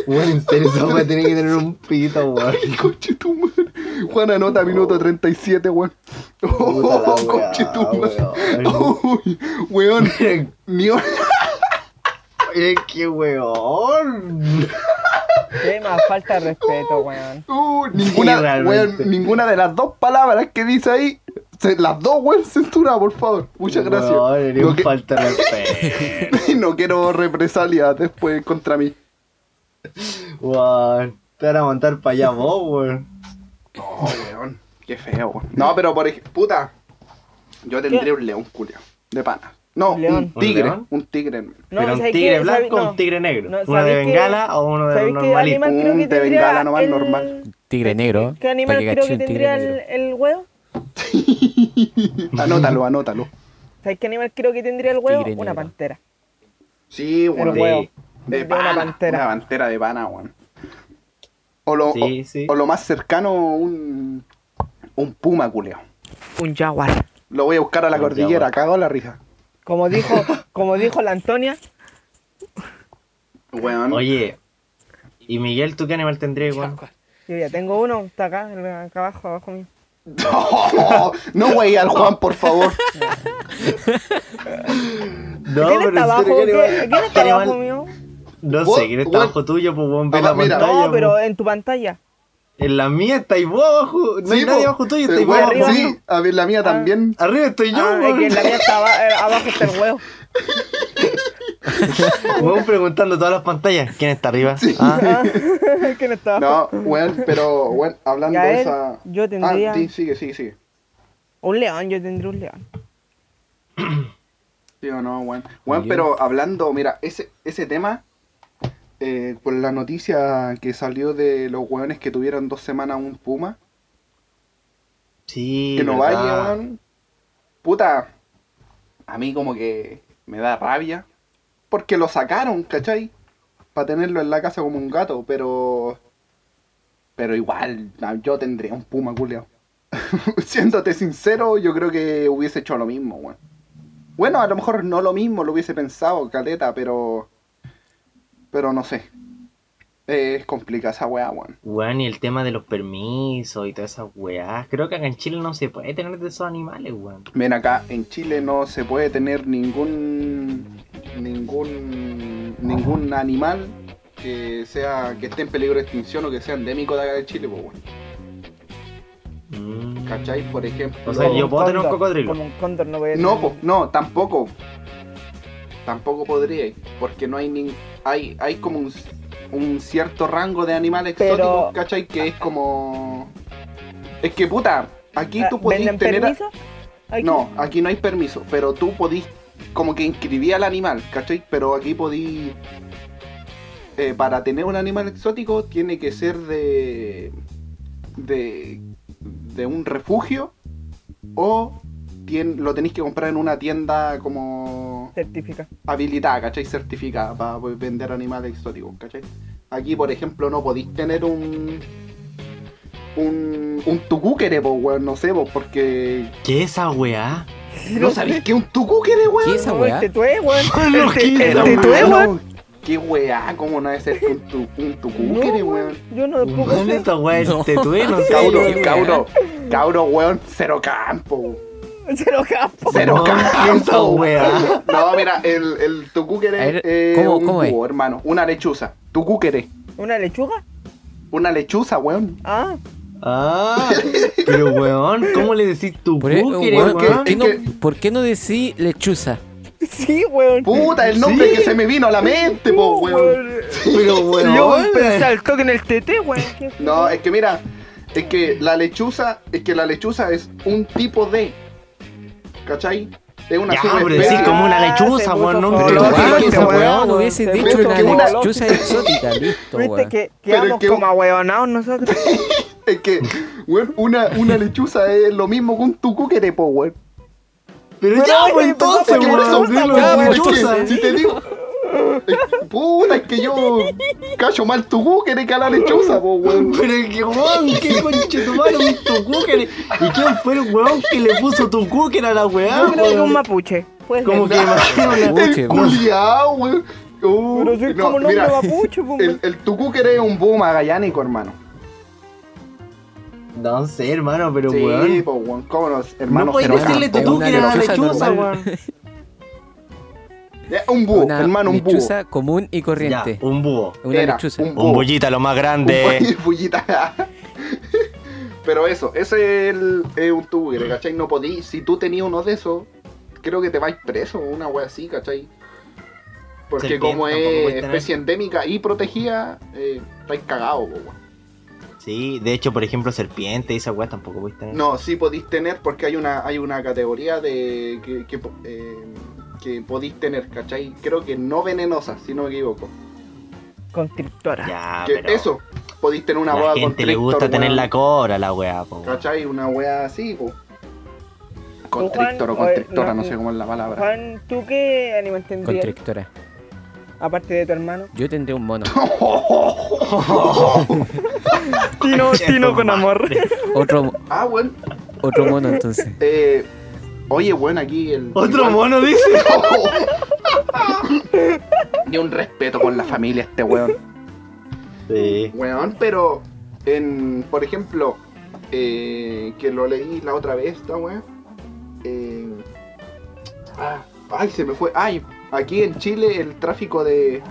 weón. en serio, esa weá tiene que tener un pito, weón. Conche tu madre. Juan anota minuto 37, weón. Oh, weá, conche tu madre. weón. Uy, weón. Miren, Ni. Es que weón. Qué más falta de respeto, weón. Uh, ninguna, weón, ninguna de las dos palabras que dice ahí, se- las dos, weón, censura, por favor. Muchas gracias. No, un que- falta de respeto. no quiero represalias después contra mí. Weón. Te van a montar para allá vos, weón. No, weón. Qué feo, weón. No, pero por ejemplo, puta. Yo tendría un león, culiao. De pana. No, Un tigre. ¿Un tigre. No, Pero un ¿sabes tigre qué? blanco o no. un tigre negro. No, uno de bengala o uno de ¿Sabes los qué normalitos. animal creo Un que de bengala nomás el- normal. Tigre negro. ¿Qué animal creo que tendría el, el huevo? Anótalo, anótalo. ¿Sabes qué animal creo que tendría el huevo? Tigre Una negro. pantera. Sí, weón. El huevo. De De pana, una pantera. Una pantera de pana, weón. O lo, Sí, o, sí. o lo más cercano, un, un puma, culeo. Un jaguar. Lo voy a buscar a la Un cordillera, jaguar. cago en la risa. Como dijo, como dijo la Antonia, Weón. Oye, ¿y Miguel tú qué animal tendrías, weón? yo ya tengo uno, está acá, acá abajo, abajo mío. No, no, güey, al Juan, por favor. No, ¿Quién está abajo? ¿qué ¿Qué- animal- ¿Quién qué está animal- abajo mío? No Vos, sé, ¿quién está abajo tuyo? Pues weón, ve Ah, la mira. pantalla. No, pero en tu pantalla. En la mía estáis vos abajo. No hay Sí, nadie po. abajo tuyo, Eh, estáis vos abajo. Sí, a ver, la mía también. Arriba estoy yo, Ah, es weón. que en la mía está aba- eh, abajo está el huevo. Weón preguntando todas las pantallas. ¿Quién está arriba? Ah, Ah, ¿Quién está abajo? No, weón, pero, weón, hablando Ya de esa. yo tendría- Ah, sí, sigue, sigue, sigue. Un león, yo tendría un león. Sí o no. Weón, Yo- pero hablando, mira, ese, ese tema, eh, por la noticia que salió de los weones que tuvieron dos semanas un puma, sí. que no verdad. vaya, weón. Puta, a mí como que me da rabia, porque lo sacaron, ¿cachai? Para tenerlo en la casa como un gato, pero... Pero igual, yo tendría un puma, culiao. Siéndote sincero, yo creo que hubiese hecho lo mismo, weón. Bueno, a lo mejor no lo mismo, lo hubiese pensado, caleta, pero... Pero no sé. Es complicada esa weá, weón. Weón, y el tema de los permisos y todas esas weás. Creo que acá en Chile no se puede tener de esos animales, weón. Ven acá, en Chile no se puede tener ningún ningún ningún animal que sea que esté en peligro de extinción o que sea endémico de acá de Chile, pues, weón. Mm. ¿Cachai? Por ejemplo. O sea, yo puedo tener un cocodrilo. Como un cóndor no voy a No, tener- po, no, tampoco. Tampoco podría, porque no hay ni hay hay como un, un cierto rango de animales Pero- exóticos, ¿cachai? Que es como es que puta, aquí tú podís ¿Venden tener permiso? Aquí. No, aquí no hay permiso, pero tú podís como que inscribir al animal, ¿cachai? Pero aquí podís eh, para tener un animal exótico tiene que ser de de de un refugio o tien- lo tenéis que comprar en una tienda como Certifica. habilitada, ¿cachai? Certificada para poder vender animales exóticos, ¿cachai? Aquí, por ejemplo, no podéis tener un. Un, un tucúquere, po, weón, no sé, po, porque. ¿Qué es esa weá? ¿No sabéis qué es un tucúquere, weón? ¿Qué es esa weá? el tetué, weón. No, El te- ¿qué el tetué, weón? weón. Qué weá, ¿cómo no debe ser un, tu, un tucúquere, No, weón? Yo no tampoco ¿Dónde sé. weá? No. El tetué, no sé. Cabro, qué weá. cabro, cabro, weón, cero campo. Cero campo. Cero No, ¿qué es esa campo. weá? No, mira, el, el tucúquere es ¿cómo- un cómo es? hermano. Una lechuza. Tucúquere. ¿Una lechuga? Una lechuza, weón. Ah, Ah, pero weón, ¿cómo le decís tu Por, ¿por qué? ¿por qué no, Es que- por qué no decís lechuza? sí, weón. Puta, el nombre Sí. que se me vino a la mente, po, weón. Pero weón. Yo pensé al toque en el TT, weón. ¿Qué- No, es que mira, es que la lechuza, es que la lechuza es un tipo de. ¿Cachai? Es una Ya, pero como una Ah, lechuza, weón, no Pero esa weón, hubiese se dicho una lechuza exótica, listo, Viste weón. que Pero quedamos es que- como ahueonados nosotros. Es que, weón, una, una lechuza es lo mismo que un tucúquere, po, weón. Pero Pero ya, pues entonces, pues, ¿por qué weón, lechuza, dilo, pues, weón, lechuza. que, si te digo. Es- puta, es que yo cacho mal tucúquere que a la lechuza, po, weón. Pero es que, weón, qué conche tu madre, un tucúquere. ¿Y quién fue el weón que le puso tucúquere a la weá, Yo creo que un mapuche. Puede Como que. Mapuche, culiao, weón. Uh, Pero soy no, como nombre mira, mapuche, pues, El, el tucúquere es un búho magallánico, hermano. No sé, hermano, pero sí, weón. po, weón. ¿Cómo no? Hermano, No podéis decirle campo. Es una tucúquere a la lechuza weón. Ya, Un búho, Una hermano, un búho. lechuza común y Ya, corriente. un búho. Una Era lechuza. un Un búho. bullita lo más grande. Un bullita. Pero eso, ese es, el, es un tucúquere, ¿cachai? No podí, si tú tenías uno de esos, creo que te vais preso, una wea así, ¿cachai? Porque Serpiente como es especie endémica y protegida, eh, estáis cagados. Sí, de hecho, por ejemplo, serpiente y esa weá tampoco podéis tener. No, sí podéis tener porque hay una hay una categoría de que, que, eh, que podéis tener, ¿cachai? Creo que no venenosa, si no me equivoco. Constrictora. Ya, que pero... eso, podéis tener una boa gente le gusta tener la cobra, la weá, po. ¿Cachai? Una wea así, po. Juan, Constrictor o constrictora, no, no sé cómo es la palabra. Juan, ¿tú qué animal tendrías? Constrictora. Aparte de tu hermano. Yo tendré un mono. Tino, Tino con amor. Otro, ah, bueno. otro mono entonces. Eh, oye, bueno, aquí el. Otro igual- mono dice. Ni un respeto con la familia este weón. Sí. Weón, pero en, por ejemplo, eh, que lo leí la otra vez, esta weón. eh, ah, ay, se me fue. Ay, aquí en Chile el tráfico de,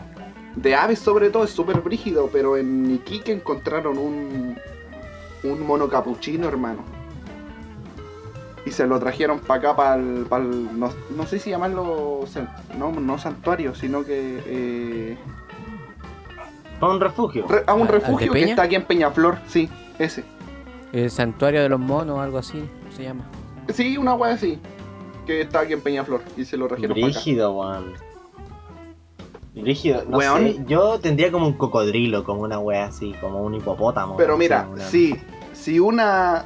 de aves sobre todo es súper brígido, pero en Iquique encontraron un, un mono capuchino, hermano. Y se lo trajeron para acá, para el... no, no sé si llamarlo... No, no santuario, sino que... eh, Para un refugio. Re- a un ¿Al de refugio que está aquí en Peñaflor, sí, ese. El santuario de los monos, algo así se llama. Sí, una wea así. Que está aquí en Peñaflor y se lo trajeron para acá. Brígido, weón. Brígido, no Weón. sé, yo tendría como un cocodrilo, como una wea así, como un hipopótamo. Pero mira, una- si, si una.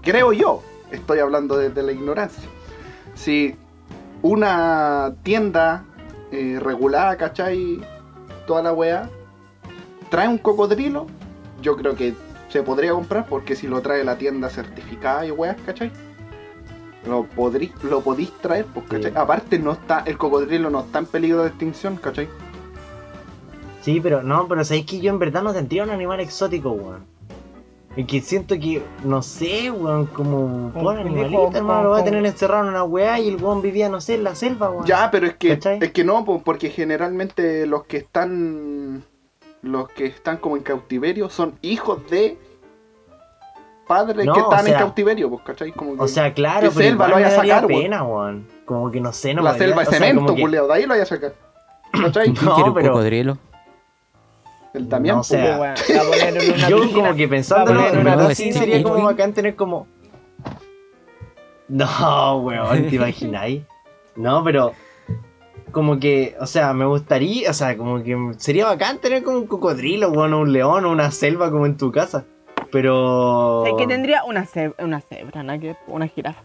Creo yo, estoy hablando desde la ignorancia. Si una tienda eh, regulada, ¿cachai? Toda la wea, trae un cocodrilo, yo creo que se podría comprar porque si lo trae la tienda certificada y weas, ¿cachai? Lo, podrí, lo podís traer, pues, ¿cachai? Sí. Aparte, no está, el cocodrilo no está en peligro de extinción, ¿cachai? Sí, pero no, pero sabéis que yo en verdad no tendría un animal exótico, weón. Y que siento que, no sé, weón, como que animalito, hermano, lo voy a tener encerrado en una weá y el weón vivía, no sé, en la selva, weón. Ya, pero es que ¿Cachai? es que no, po, porque generalmente los que están los que están como en cautiverio son hijos de padres No, que o estaban en cautiverio, pues, ¿cachai? Como que O sea, claro, que pero selva lo vaya a sacar, weón. pena, weón. Como que no sé, no la me selva es o sea, cemento, que- culiao, de ahí lo vaya a sacar. ¿Cachai? ¿Quién No, quiere un pero- cocodrilo? El Damián, No, o pues, sea, Sí, weón, la poner en una Yo piscina. como que pensándolo, en una piscina y sería como bacán tener como... No, weón, ¿te imagináis? No, pero... Como que, o sea, me gustaría, o sea, como que sería bacán tener como un cocodrilo, weón, o un león, o una selva como en tu casa. Pero... Sé que tendría una, ceb- una cebra, ¿no? Que una jirafa.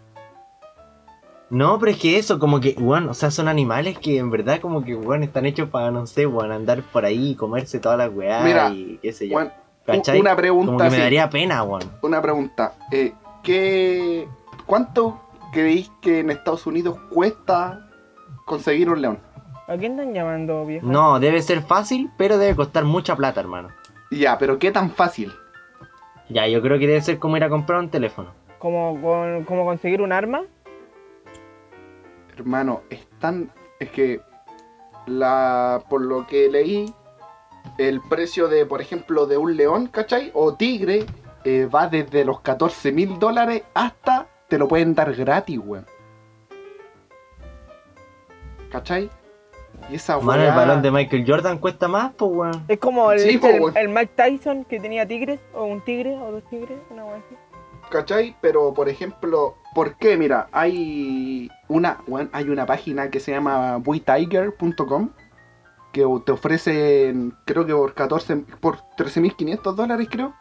No, pero es que eso, como que, weón, o sea, son animales que en verdad como que, weón, están hechos para, no sé, weón, andar por ahí y comerse todas las weas Mira, y qué sé yo. ¿Cachai? una como pregunta que me daría pena, weón. una pregunta. Eh, ¿qué, ¿Cuánto creéis que en Estados Unidos cuesta conseguir un león? ¿A quién están llamando, viejo? No, debe ser fácil, pero debe costar mucha plata, hermano. Ya, pero ¿qué tan fácil? Ya, yo creo que debe ser como ir a comprar un teléfono. ¿Cómo, con- cómo conseguir un arma? Hermano, es tan... Es que, la por lo que leí, el precio de, por ejemplo, de un león, ¿cachai? O tigre, eh, va desde los 14 mil dólares hasta te lo pueden dar gratis, weón. ¿Cachai? Y esa Mano, el weá- balón de Michael Jordan cuesta más, pues, weón. Es como el, Sí, el, Mike Tyson que tenía tigres, o un tigre, o dos tigres, una wea así. ¿Cachai? Pero por ejemplo, ¿por qué? Mira, hay una, weón, hay una página que se llama buitiger.com que te ofrece, creo que por 14, por 13.500 dólares creo,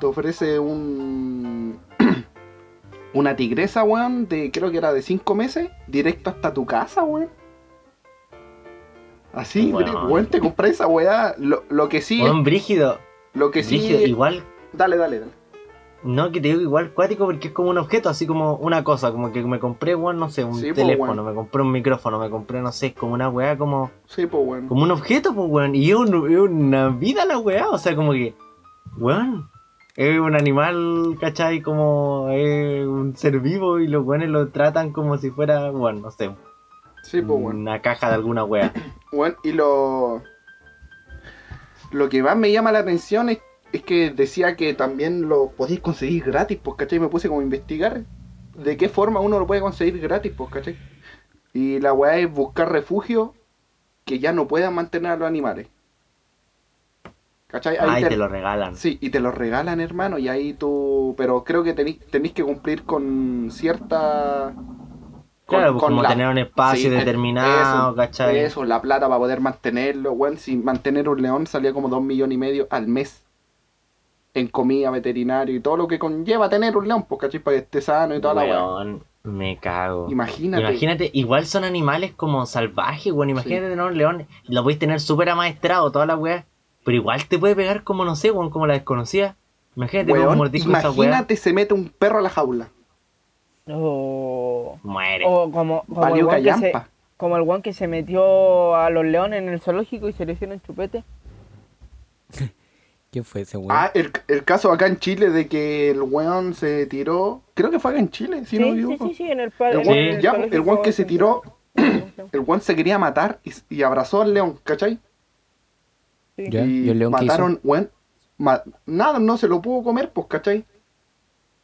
te ofrece un una tigresa, weón, de creo que era de 5 meses, directo hasta tu casa, weón. Así, Weón. weón, te compras esa weá. Lo, lo que sí, Weón, brígido. lo que sí, igual dale, dale, dale. No, que te digo igual cuático porque es como un objeto, así como una cosa, como que me compré, weón, no sé, un Sí, po, teléfono, me compré un micrófono, me compré, no sé, como una weá, como, Sí, pues, weón. como un objeto, pues, weón, y es, un- es una vida la weá, o sea, como que, weón, es un animal, ¿cachai? Como es un ser vivo y los weones lo tratan como si fuera, bueno, no sé, Sí, pues, weón. una caja de alguna weá. Bueno, y lo. Lo que más me llama la atención es, es que decía que también lo podéis conseguir gratis, pues, ¿cachai? Me puse como a investigar de qué forma uno lo puede conseguir gratis, pues, ¿cachai? Y la weá es buscar refugio que ya no puedan mantener a los animales. ¿Cachai? Ahí Ay, te- te lo regalan. Sí, y te lo regalan, hermano, y ahí tú... Pero creo que tenéis que cumplir con cierta... con- Claro, pues con como la- tener un espacio Sí, determinado, eso, ¿cachai? Eso, la plata para poder mantenerlo, weón. Si mantener un león salía como dos millones y medio al mes. En comida, veterinario y todo lo que conlleva tener un león, pues, ¿cachai? Para que esté sano y toda la weá. Weón, me cago. Imagínate. Imagínate, igual son animales como salvajes, weón. Imagínate tener un león, lo podéis tener súper amaestrado, toda la weá. Pero igual te puede pegar como, no sé, weón, como la desconocida. Imagínate como Weón, mordisco esa imagínate se mete un perro a la jaula. O, Muere. o como, como, el guan que se, como el guan que se metió a los leones en el zoológico y se le hicieron chupete. ¿Quién fue ese weón? Ah, el, el caso acá en Chile de que el weón se tiró. Creo que fue acá en Chile, si sí, no me sí, equivoco. sí, sí, en el, pa- El en el ya, el guan que se tiró, El weón se quería matar y, y abrazó al león, ¿cachai? Sí. Ya, Y ¿y el león mataron, weón, ma- nada, no se lo pudo comer, pues, ¿cachai?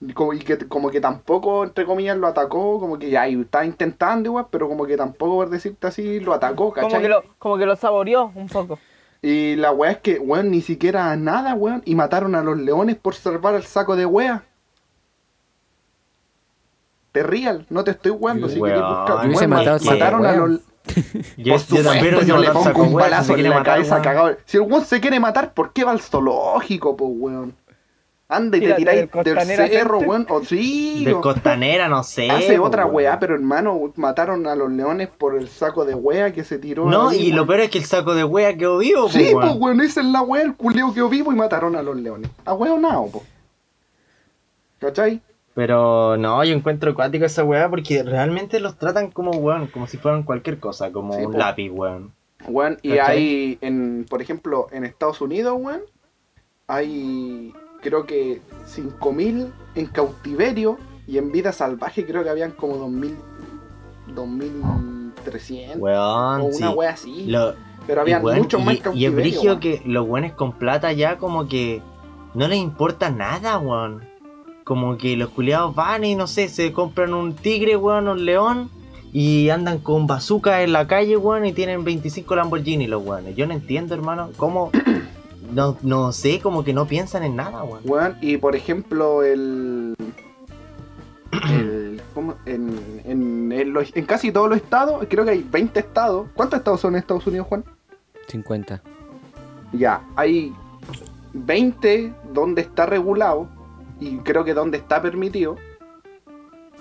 Y como, y que como que tampoco, entre comillas, lo atacó, como que ya estaba intentando igual, pero como que tampoco, por decirte así, lo atacó, ¿cachai? Como que, lo, como que lo saboreó un poco. Y la weá es que, weón, ni siquiera nada, weón, y mataron a los leones por salvar el saco de wea. Te real, no te estoy weando, si Weón, buscar. Weón, ma- matado al mataron a los... Yo, Por supuesto, yo le pongo un balazo en la matar, cabeza weón. cagado. Si el weón se quiere matar, ¿por qué va al zoológico, po, weón? Anda y te tiráis del cerro, weón. O sí, De costanera, no sé. hace po, otra weón. weá, pero hermano, mataron a los leones por el saco de wea que se tiró. No, ahí, y lo weón. peor es que el saco de wea quedó vivo, po, Sí, weón. pues, weón, esa es la weá, el culeo quedó vivo y mataron a los leones. A weón, nada, po. ¿Cachai? Pero no, yo encuentro acuático esa weá porque realmente los tratan como weón, como si fueran cualquier cosa, como Sí, un po. lápiz, weón. Weón, y ¿Cachai? hay, en, por ejemplo, en Estados Unidos, weón, hay creo que 5.000 en cautiverio y en vida salvaje creo que habían como 2.000, 2.300 o Weón, una sí. wea así. Lo- pero y, habían weón, muchos más y, en y es cautiverio. weón. que los weones con plata ya como que no les importa nada, weón. como que los culiados van y no sé, se compran un tigre, weón, un león. Y andan con bazooka en la calle, weón, y tienen 25 Lamborghini los weones. Yo no entiendo, hermano, cómo... No, no sé, como que no piensan en nada, weón. Weón, y por ejemplo, el. el ¿cómo? En, en, en los- en casi todos los estados, creo que hay 20 estados. ¿Cuántos estados son en Estados Unidos, Juan? 50. Ya, hay 20 donde está regulado y creo que donde está permitido.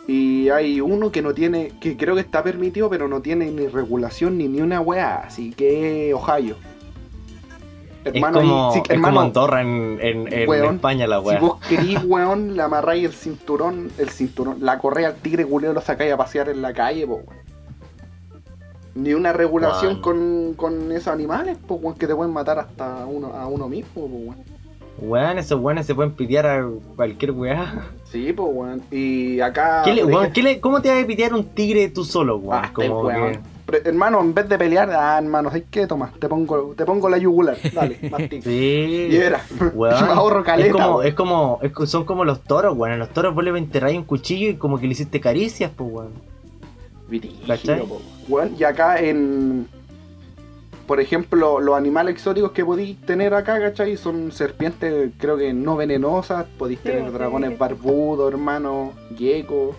Y hay uno que no tiene, que creo que está permitido, pero no tiene ni regulación ni ni una weá, así que Ohio. Es Hermano, como, y- sí, es hermano, como Andorra en, en, en Weón, España la si weá. vos querís, weón, le amarráis el cinturón, el cinturón, la correa al tigre culeo lo sacáis a pasear en la calle, po, weón. Ni una regulación con, con esos animales, po, weón, que te pueden matar hasta uno, a uno mismo, po, weón. Weón, esos weones se pueden pitear a cualquier weá. Sí, pues, weón. Y acá. ¿Qué le- por weón, ejemplo- ¿qué le- ¿Cómo te vas a pitear un tigre tú solo, weón? Ah, este como weón. que- Hermano, en vez de pelear, ah, hermano, ¿sabes qué? Toma, te pongo, te pongo la yugular. Dale, mastica. Sí. Y era. Weón, Me ahorro caleta. es como, es como, es son como los toros, weón. En los toros vos le enterráis un cuchillo y como que le hiciste caricias, pues, weón. Y acá en. Por ejemplo, los animales exóticos que podéis tener acá, ¿cachai? Son serpientes, creo que no venenosas. Podéis Sí, tener sí, dragones sí. barbudos, hermano. Geckos.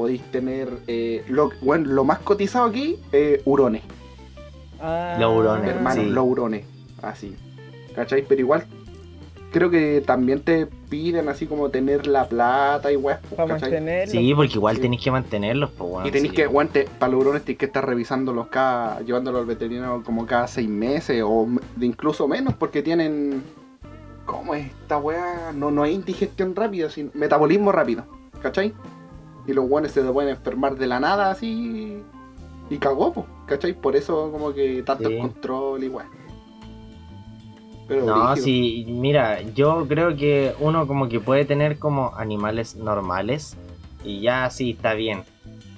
Podéis tener. Eh, lo, bueno, lo más cotizado aquí, eh, hurones. Ah, Los hurones, hermano, sí. los hurones, así. ¿Cachai? Pero igual creo que también te piden así como tener la plata y weas, pues, Para ¿cachai? mantenerlo. Sí, porque igual Sí. tenéis que mantenerlos, pues, weón. Y tenéis sí. que, guante, para los hurones tenéis que estar revisándolos cada, llevándolos al veterinario como cada seis meses o incluso menos porque tienen, ¿cómo es esta wea? No, no hay indigestión rápida, sino metabolismo rápido, ¿cachai? Y los guanes se te pueden enfermar de la nada así y cagó, pues, ¿cachai? Por eso como que tanto Sí. control y wea. Pero No, sí, mira, yo creo que uno como que puede tener como animales normales y ya sí está bien.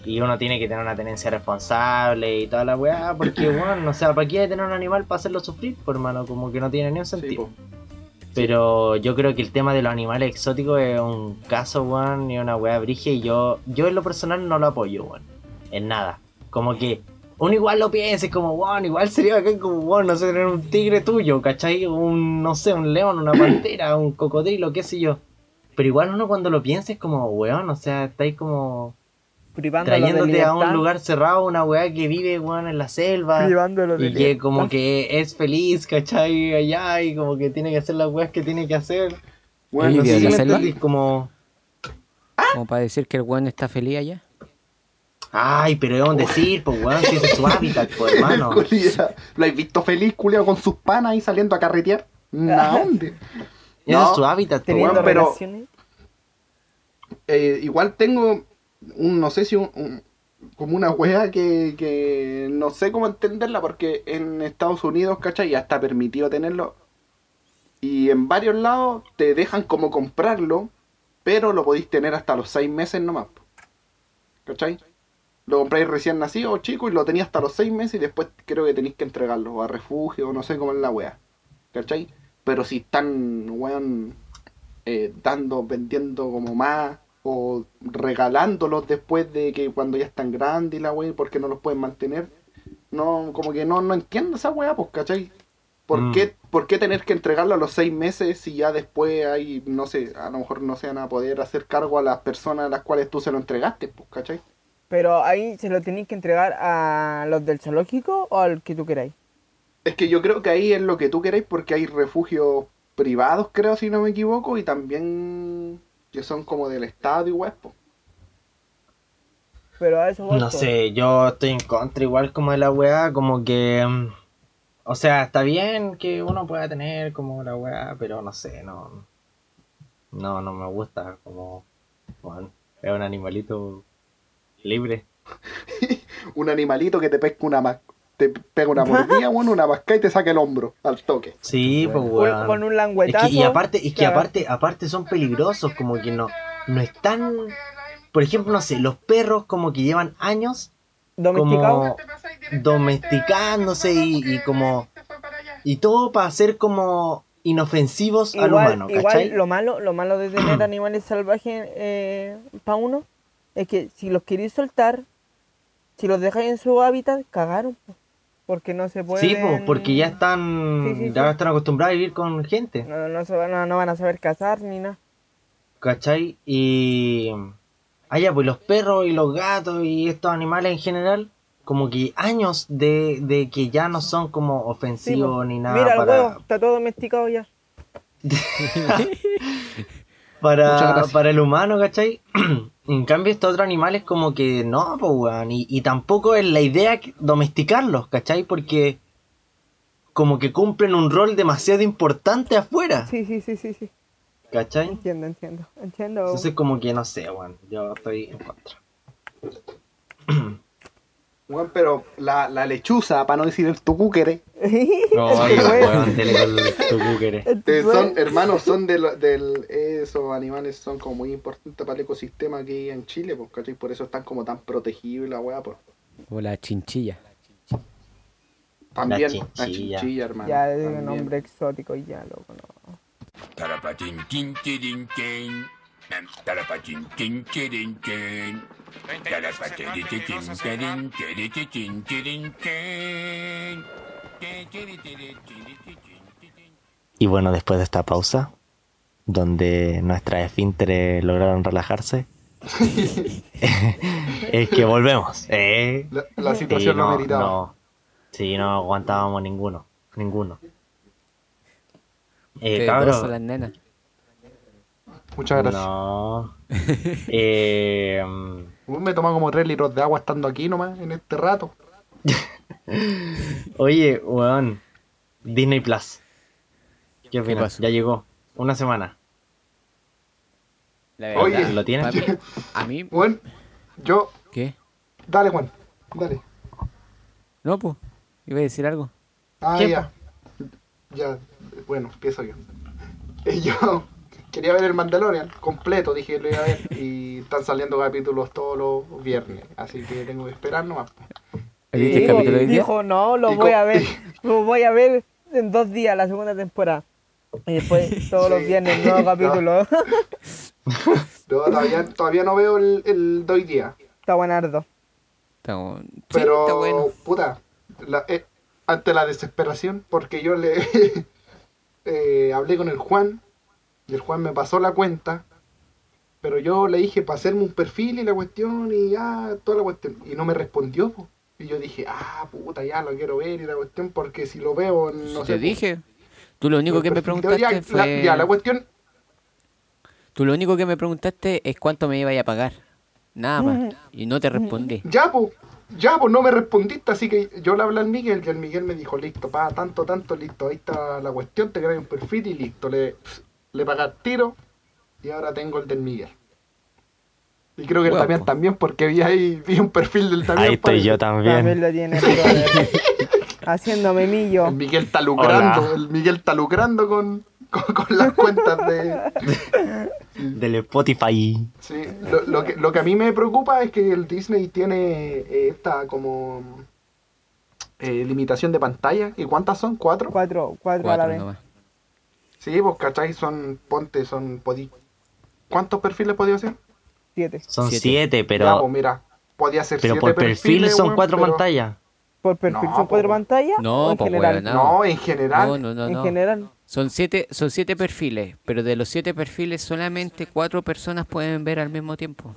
Y uno tiene que tener una tenencia responsable y toda la weá, porque bueno, o sea, ¿para qué tener un animal para hacerlo sufrir? Por hermano, como que no tiene ni un sentido. Pero yo creo que el tema de los animales exóticos es un caso, weón, y una weá brigia y yo, yo en lo personal no lo apoyo, weón. En nada. Como que uno igual lo piensa, es como, weón, igual sería bacán como, weón, no sé, tener un tigre tuyo, ¿cachai? Un, no sé, un león, una pantera, un cocodrilo, qué sé yo. Pero igual uno cuando lo piensa es como, weón, o sea, estáis como Privándolo de trayéndote a un lugar cerrado, una weá que vive, weón, en la selva. privándolo de Y que libertad. como que es feliz, ¿cachai? Allá y como que tiene que hacer las weas que tiene que hacer. Bueno, ¿Y no sé si selva? entendís, como... Como para decir que el weón está feliz allá. Ay, pero es un decir, pues weón, si ese es su hábitat, pues hermano. ¿Lo has visto feliz, culiao, con sus panas ahí saliendo a carretear? ¿A dónde? Ese No, es su hábitat, pues, Teniendo weón, pero- relaciones. Eh, igual tengo un, no sé si un, como una wea que, que no sé cómo entenderla porque en Estados Unidos, ¿cachai? Ya está permitido tenerlo. Y en varios lados te dejan como comprarlo, pero lo podéis tener hasta los seis meses nomás. ¿Cachai? Lo compráis recién nacido, chico, y lo tenías hasta los seis meses y después creo que tenéis que entregarlo a refugio, no sé cómo es la wea. ¿Cachai? Pero si están, weón, eh, dando, vendiendo como más o regalándolos después de que cuando ya están grandes y la wea, porque no los pueden mantener. No, como que no, no entiendo esa wea, pues, ¿cachai? ¿Por, Mm. qué, ¿Por qué tener que entregarlo a los seis meses si ya después hay, no sé, a lo mejor no se van a poder hacer cargo a las personas a las cuales tú se lo entregaste, pues, ¿cachai? Pero ahí se lo tenéis que entregar a los del zoológico o al que tú queráis. Es que yo creo que ahí es lo que tú queréis porque hay refugios privados, creo, si no me equivoco, y también que son como del Estado y pues. Pero a eso No sé, yo estoy en contra igual como de la weá, como que... mm, O sea, está bien que uno pueda tener como la weá, pero no sé, no... No, no me gusta como... Bueno, es un animalito libre. un animalito que te pesca una te pega una mordida, bueno, una masca y te saca el hombro al toque. Sí, pues Con, weón. con un Es que, y aparte, es que claro. aparte, aparte son peligrosos, como que no, no están, por ejemplo, no sé, los perros como que llevan años como domesticándose y, y como y todo para hacer como inofensivos al Igual, humano, igual ¿cachai? lo malo, lo malo de tener animales salvajes para uno es que si los queréis soltar, si los dejáis en su hábitat, cagaron. Porque no se pueden... Sí, pues, porque ya están, Sí, sí, ya sí. están acostumbrados a vivir con gente, No, no, se van a, no van a saber cazar ni nada. ¿cachai? Y... Ah, ya, pues los perros y los gatos y estos animales en general, como que años de, de que ya no son como ofensivos ni nada Mira el huevo, está todo domesticado ya. Para, para el humano, ¿cachai? en cambio, estos otros animales como que no, pues, weón. Y, y tampoco es la idea domesticarlos, ¿cachai? Porque como que cumplen un rol demasiado importante afuera, Sí, sí, sí, sí, sí. ¿cachai? Entiendo, entiendo. Entiendo. Entonces como que no sé, weón. Yo estoy en contra. Pero la, la lechuza, para no decir el tucúquere, Ay, Este weón. weón, dele con tu cuquere. Este eh, son, hermanos, son del, del, esos animales son como muy importantes para el ecosistema aquí en Chile, pues, ¿cachai? Por eso están como tan protegidos y la weá, pues. O la chinchilla. También la chinchilla. chinchilla, hermano. Ya es un nombre exótico y ya, loco, no. Y bueno, después de esta pausa, donde nuestras esfínteres lograron relajarse, es que volvemos. ¿eh? La, situación lo no, meritaba. no. Sí, no aguantábamos ninguno. Ninguno. Eh, las nenas. Muchas gracias. No. eh, mm, Me toma como 3 litros de agua estando aquí nomás, en este rato. oye, weón. Disney Plus. ¿Qué opinas? ya llegó. Una semana. La Oye, ¿lo tienes? pa' mí- a mí, Bueno, yo. ¿qué? Dale, Juan. Dale. No, pues, iba a decir algo. Ah, ¿Qué, ya. Ya, bueno, empiezo yo. Y yo quería ver el Mandalorian completo, dije lo iba a ver. Y están saliendo capítulos todos los viernes. Así que tengo que esperar nomás. ¿Viste el Y- capítulo de hoy día? Dijo, no, lo y voy a ver. Lo voy a ver en dos días, la segunda temporada. Y después todos los viernes, nuevo capítulo. No, todavía, todavía no veo el, el doy día. Está buenardo. Está, bu- sí, Pero, está bueno. puta, la- eh, ante la desesperación, porque yo le eh, hablé con el Juan, y el Juan me pasó la cuenta, pero yo le dije para hacerme un perfil y la cuestión, y ya, toda la cuestión, y no me respondió, po. y yo dije, ah, puta, ya lo quiero ver y la cuestión, porque si lo veo, no Si sé. te po, dije. Tú lo único el que me preguntaste ya, la, fue... ya, la cuestión, Tú lo único que me preguntaste es cuánto me iba a pagar. Nada más. Y no te respondí. ya, pues, ya, pues no me respondiste, así que yo le hablé al Miguel y el Miguel me dijo, listo, pa, tanto, tanto, listo, ahí está la cuestión, te creas un perfil y listo, le, le pagas tiro y ahora tengo el del Miguel. Y creo que el. Damián también, porque vi ahí, vi un perfil del Damián. Ahí estoy yo También también. lo tiene, brother. Haciendo memillo. El Miguel está lucrando, Hola. el Miguel está lucrando con, con, con las cuentas de... Del Spotify. Sí, lo, lo que, lo que a mí me preocupa es que el Disney tiene eh, esta como eh, limitación de pantalla. ¿Y cuántas son? ¿Cuatro? Cuatro, cuatro, a la vez. nomás. Sí, pues cachai, son, ponte, son, podí... ¿Cuántos perfiles podía hacer? Siete. Son Siete. siete, Ya, pero, pues mira, podía ser pero siete por perfil perfiles, son cuatro pero- pantallas. ¿Por perfil No, son cuatro pantallas? No, ¿O en po, general? No, en general. No, no, no, en no. general. Son siete, son siete perfiles, pero de los siete perfiles solamente cuatro personas pueden ver al mismo tiempo.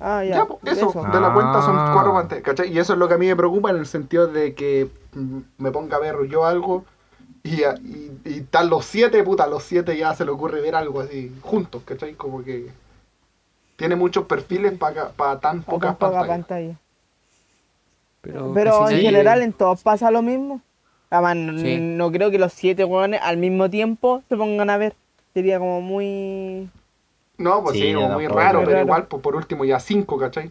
Ah, ya. Ya, pues, eso, eso. de la cuenta son Ah. cuatro pantallas, ¿cachai? Y eso es lo que a mí me preocupa en el sentido de que mm, me ponga a ver yo algo y, a- y, y están los siete, puta, los siete ya se le ocurre ver algo así juntos, ¿cachai? Como que tiene muchos perfiles para tan O pocas poca pantallas. pantalla. Pero, Pero en general en todos pasa lo mismo. Además, Sí. no creo que los siete hueones al mismo tiempo se pongan a ver. Sería como muy... No, pues Sí, sí, como muy raro, pero raro. igual, pues por último ya cinco, ¿cachai?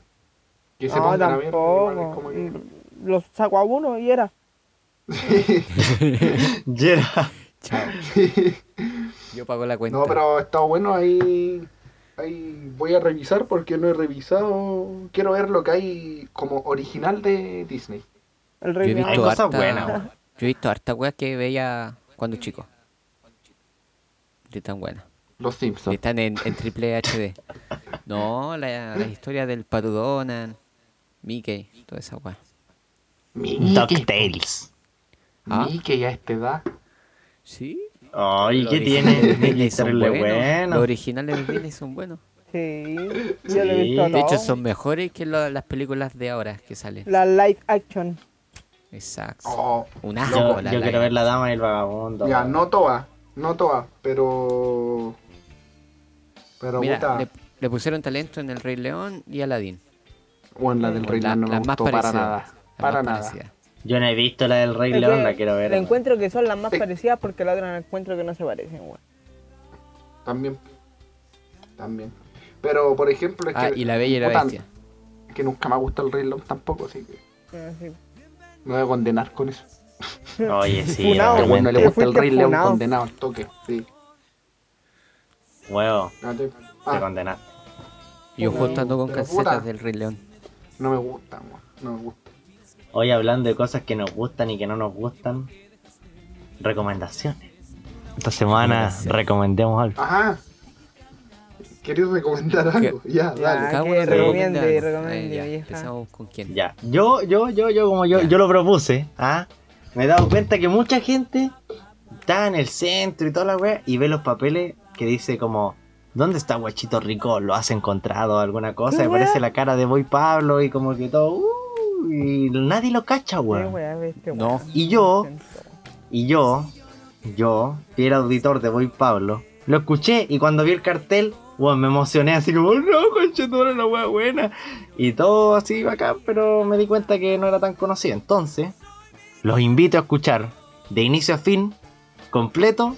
Que se pongan a ver. igual como que- Los saco a uno y era. Yera. Chao. Yo pago la cuenta. No, pero está bueno ahí. Ahí voy a revisar porque no he revisado. Quiero ver lo que hay como original de Disney. El Yo he rey visto Hay cosas harta- buenas. Yo he visto harta weas que veía cuando chico. ni tan buena. Los Simpsons. están en, en triple HD. No, la, la historia del Pato Donald, Mickey, toda esa weá. DuckTales. Ah. Mickey a esta edad. Sí. Ay, Los ¿qué originales de tiene? Disney son Terrible buenos. bueno. Los originales de Disney son buenos. Sí, yo lo he Sí. visto De hecho, son mejores que lo- las películas de ahora que salen. La live action. Exacto. Oh, Un Yo, asco yo la quiero ver la dama y el vagabundo. ya, no todas, no todas, pero. Pero Mira, le, le pusieron talento en El Rey León y Aladdin. Bueno, la del O Rey León no me las más gustó para nada. las Para nada. Yo no he visto la del Rey Es León, la quiero ver. le weón. encuentro que son las más parecidas porque la otra encuentro que no se parecen, weón. También. También. Pero, por ejemplo, es Ah, que. y La Bella y la Bestia. Que nunca me ha gustado el Rey León tampoco, así que. Ah, sí. Me voy a condenar con eso. Oye, sí, Funao. Que bueno, le gusta el Rey León condenado al toque. Sí. Huevo, Ah, te- te ah, condenaste. Yo justo ando con calcetas del Rey León. no me gusta, weón, no me gusta. Hoy hablando de cosas que nos gustan y que no nos gustan. Recomendaciones. Esta semana recomendemos algo. Ajá. ¿Queréis recomendar algo? Ya, Ya, dale. Cada que recomiende, recomiende, Eh, ya. Empezamos con quién. Ya, yo, yo, yo, yo, como yo, Ya. yo lo propuse, ¿ah? Me he dado cuenta que mucha gente está en el centro y toda la wea y ve los papeles que dice como, ¿dónde está Guachito Rico? ¿Lo has encontrado? ¿Alguna cosa? ¿Qué Y aparece la cara de Boy Pablo y como que todo, uh, y nadie lo cacha, Qué weón. weá, este No. Y yo- Y yo, yo, fiel auditor de Boy Pablo, lo escuché y cuando vi el cartel, weón, me emocioné así como, no, conchetón, la wea buena. Y todo así bacán, pero me di cuenta que no era tan conocido. Entonces, los invito a escuchar de inicio a fin, completo,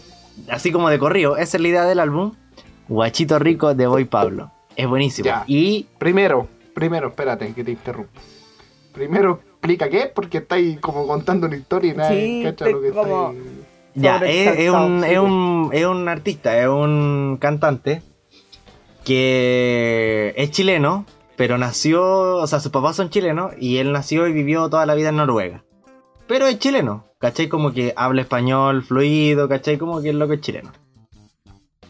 así como de corrido. Esa es la idea del álbum. Guachito Rico de Boy Pablo. Es buenísimo. Ya. Y Primero, primero, espérate que te interrumpo. Primero, explica qué, porque estáis como contando una historia y nadie Sí, cacha lo que como- estáis- Ya, es, es un, es, un, es un artista, es un cantante que es chileno, pero nació, o sea, sus papás son chilenos y él nació y vivió toda la vida en Noruega. Pero es chileno, ¿cachai? Como que habla español fluido, ¿cachai? Como que es lo que es chileno.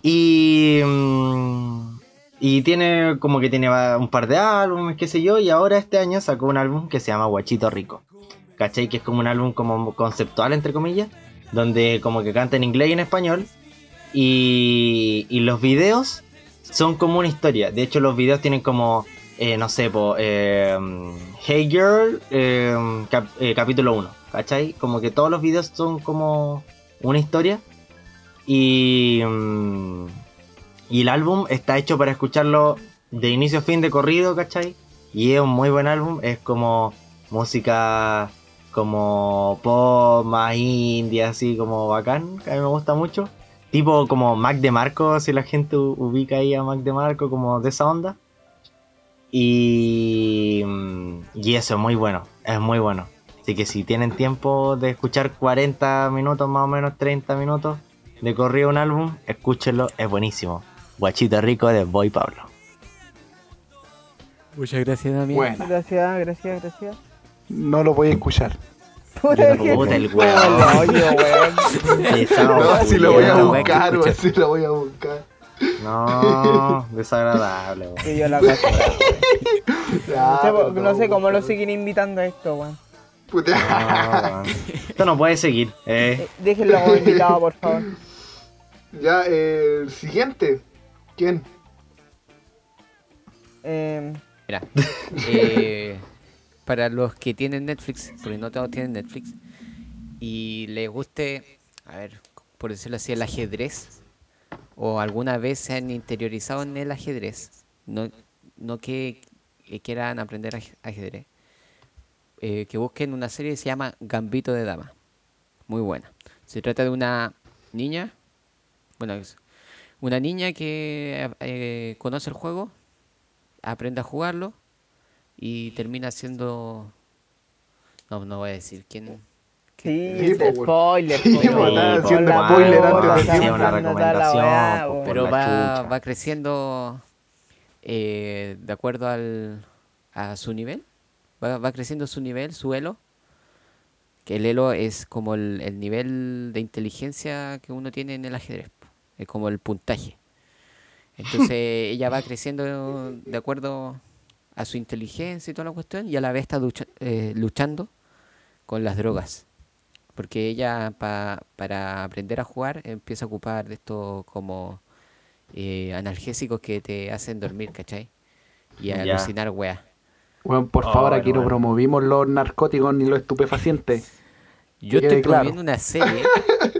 Y... mm, Y tiene como que tiene un par de álbumes, qué sé yo, y ahora este año sacó un álbum que se llama Guachito Rico. ¿Cachai? Que es como un álbum como conceptual, entre comillas, donde como que canta en inglés y en español. Y, y los videos son como una historia. De hecho, los videos tienen como, eh, no sé, po, eh, Hey Girl, eh, cap- eh, capítulo 1. ¿Cachai? Como que todos los videos son como una historia. Y, mm, y el álbum está hecho para escucharlo de inicio a fin de corrido, ¿cachai? Y es un muy buen álbum. Es como música como pop, más indie, así como bacán, que a mí me gusta mucho. Tipo como Mac de Marco, si la gente ubica ahí a Mac de Marco, como de esa onda. Y, y eso es muy bueno, es muy bueno. Así que si tienen tiempo de escuchar 40 minutos, más o menos 30 minutos de corrido un álbum, escúchenlo, es buenísimo. Guachito Rico de Boy Pablo. Muchas gracias, Damián. Bueno, Gracias, gracias, gracias. no lo voy a escuchar. Puta Puta, el No, si lo voy a buscar, weón, si lo voy a buscar. No, desagradable, weón. Y yo la cacho. Ya, No sé, pero no sé cómo lo siguen invitando a esto, weón. Puta. No. Esto no puede seguir. Eh. Eh, Déjenlo como invitado, por favor. Ya, eh, el siguiente. ¿Quién? Eh, Mira, eh, para los que tienen Netflix, porque no todos tienen Netflix, y les guste, a ver, por decirlo así, el ajedrez, o alguna vez se han interiorizado en el ajedrez, no, no que, que quieran aprender aj- ajedrez, eh, que busquen una serie que se llama Gambito de Dama, muy buena. Se trata de una niña, bueno, es una niña que eh, conoce el juego, aprende a jugarlo y termina siendo... No, no voy a decir quién... sí, Sí, po, spoiler. Sí, po, po, la spoiler antes de una la weá, weón. Pero va, va creciendo eh, de acuerdo al, a su nivel. Va, va creciendo su nivel, su elo. Que el elo es como el, el nivel de inteligencia que uno tiene en el ajedrez. Es como el puntaje. Entonces ella va creciendo de acuerdo a su inteligencia y toda la cuestión y a la vez está lucha- eh, luchando con las drogas. Porque ella pa- para aprender a jugar empieza a ocupar de estos como eh, analgésicos que te hacen dormir, ¿cachai? Y a alucinar weas. Bueno, por Oh, favor, bueno, aquí no bueno. promovimos los narcóticos ni los estupefacientes. Yo estoy claro. promoviendo una serie.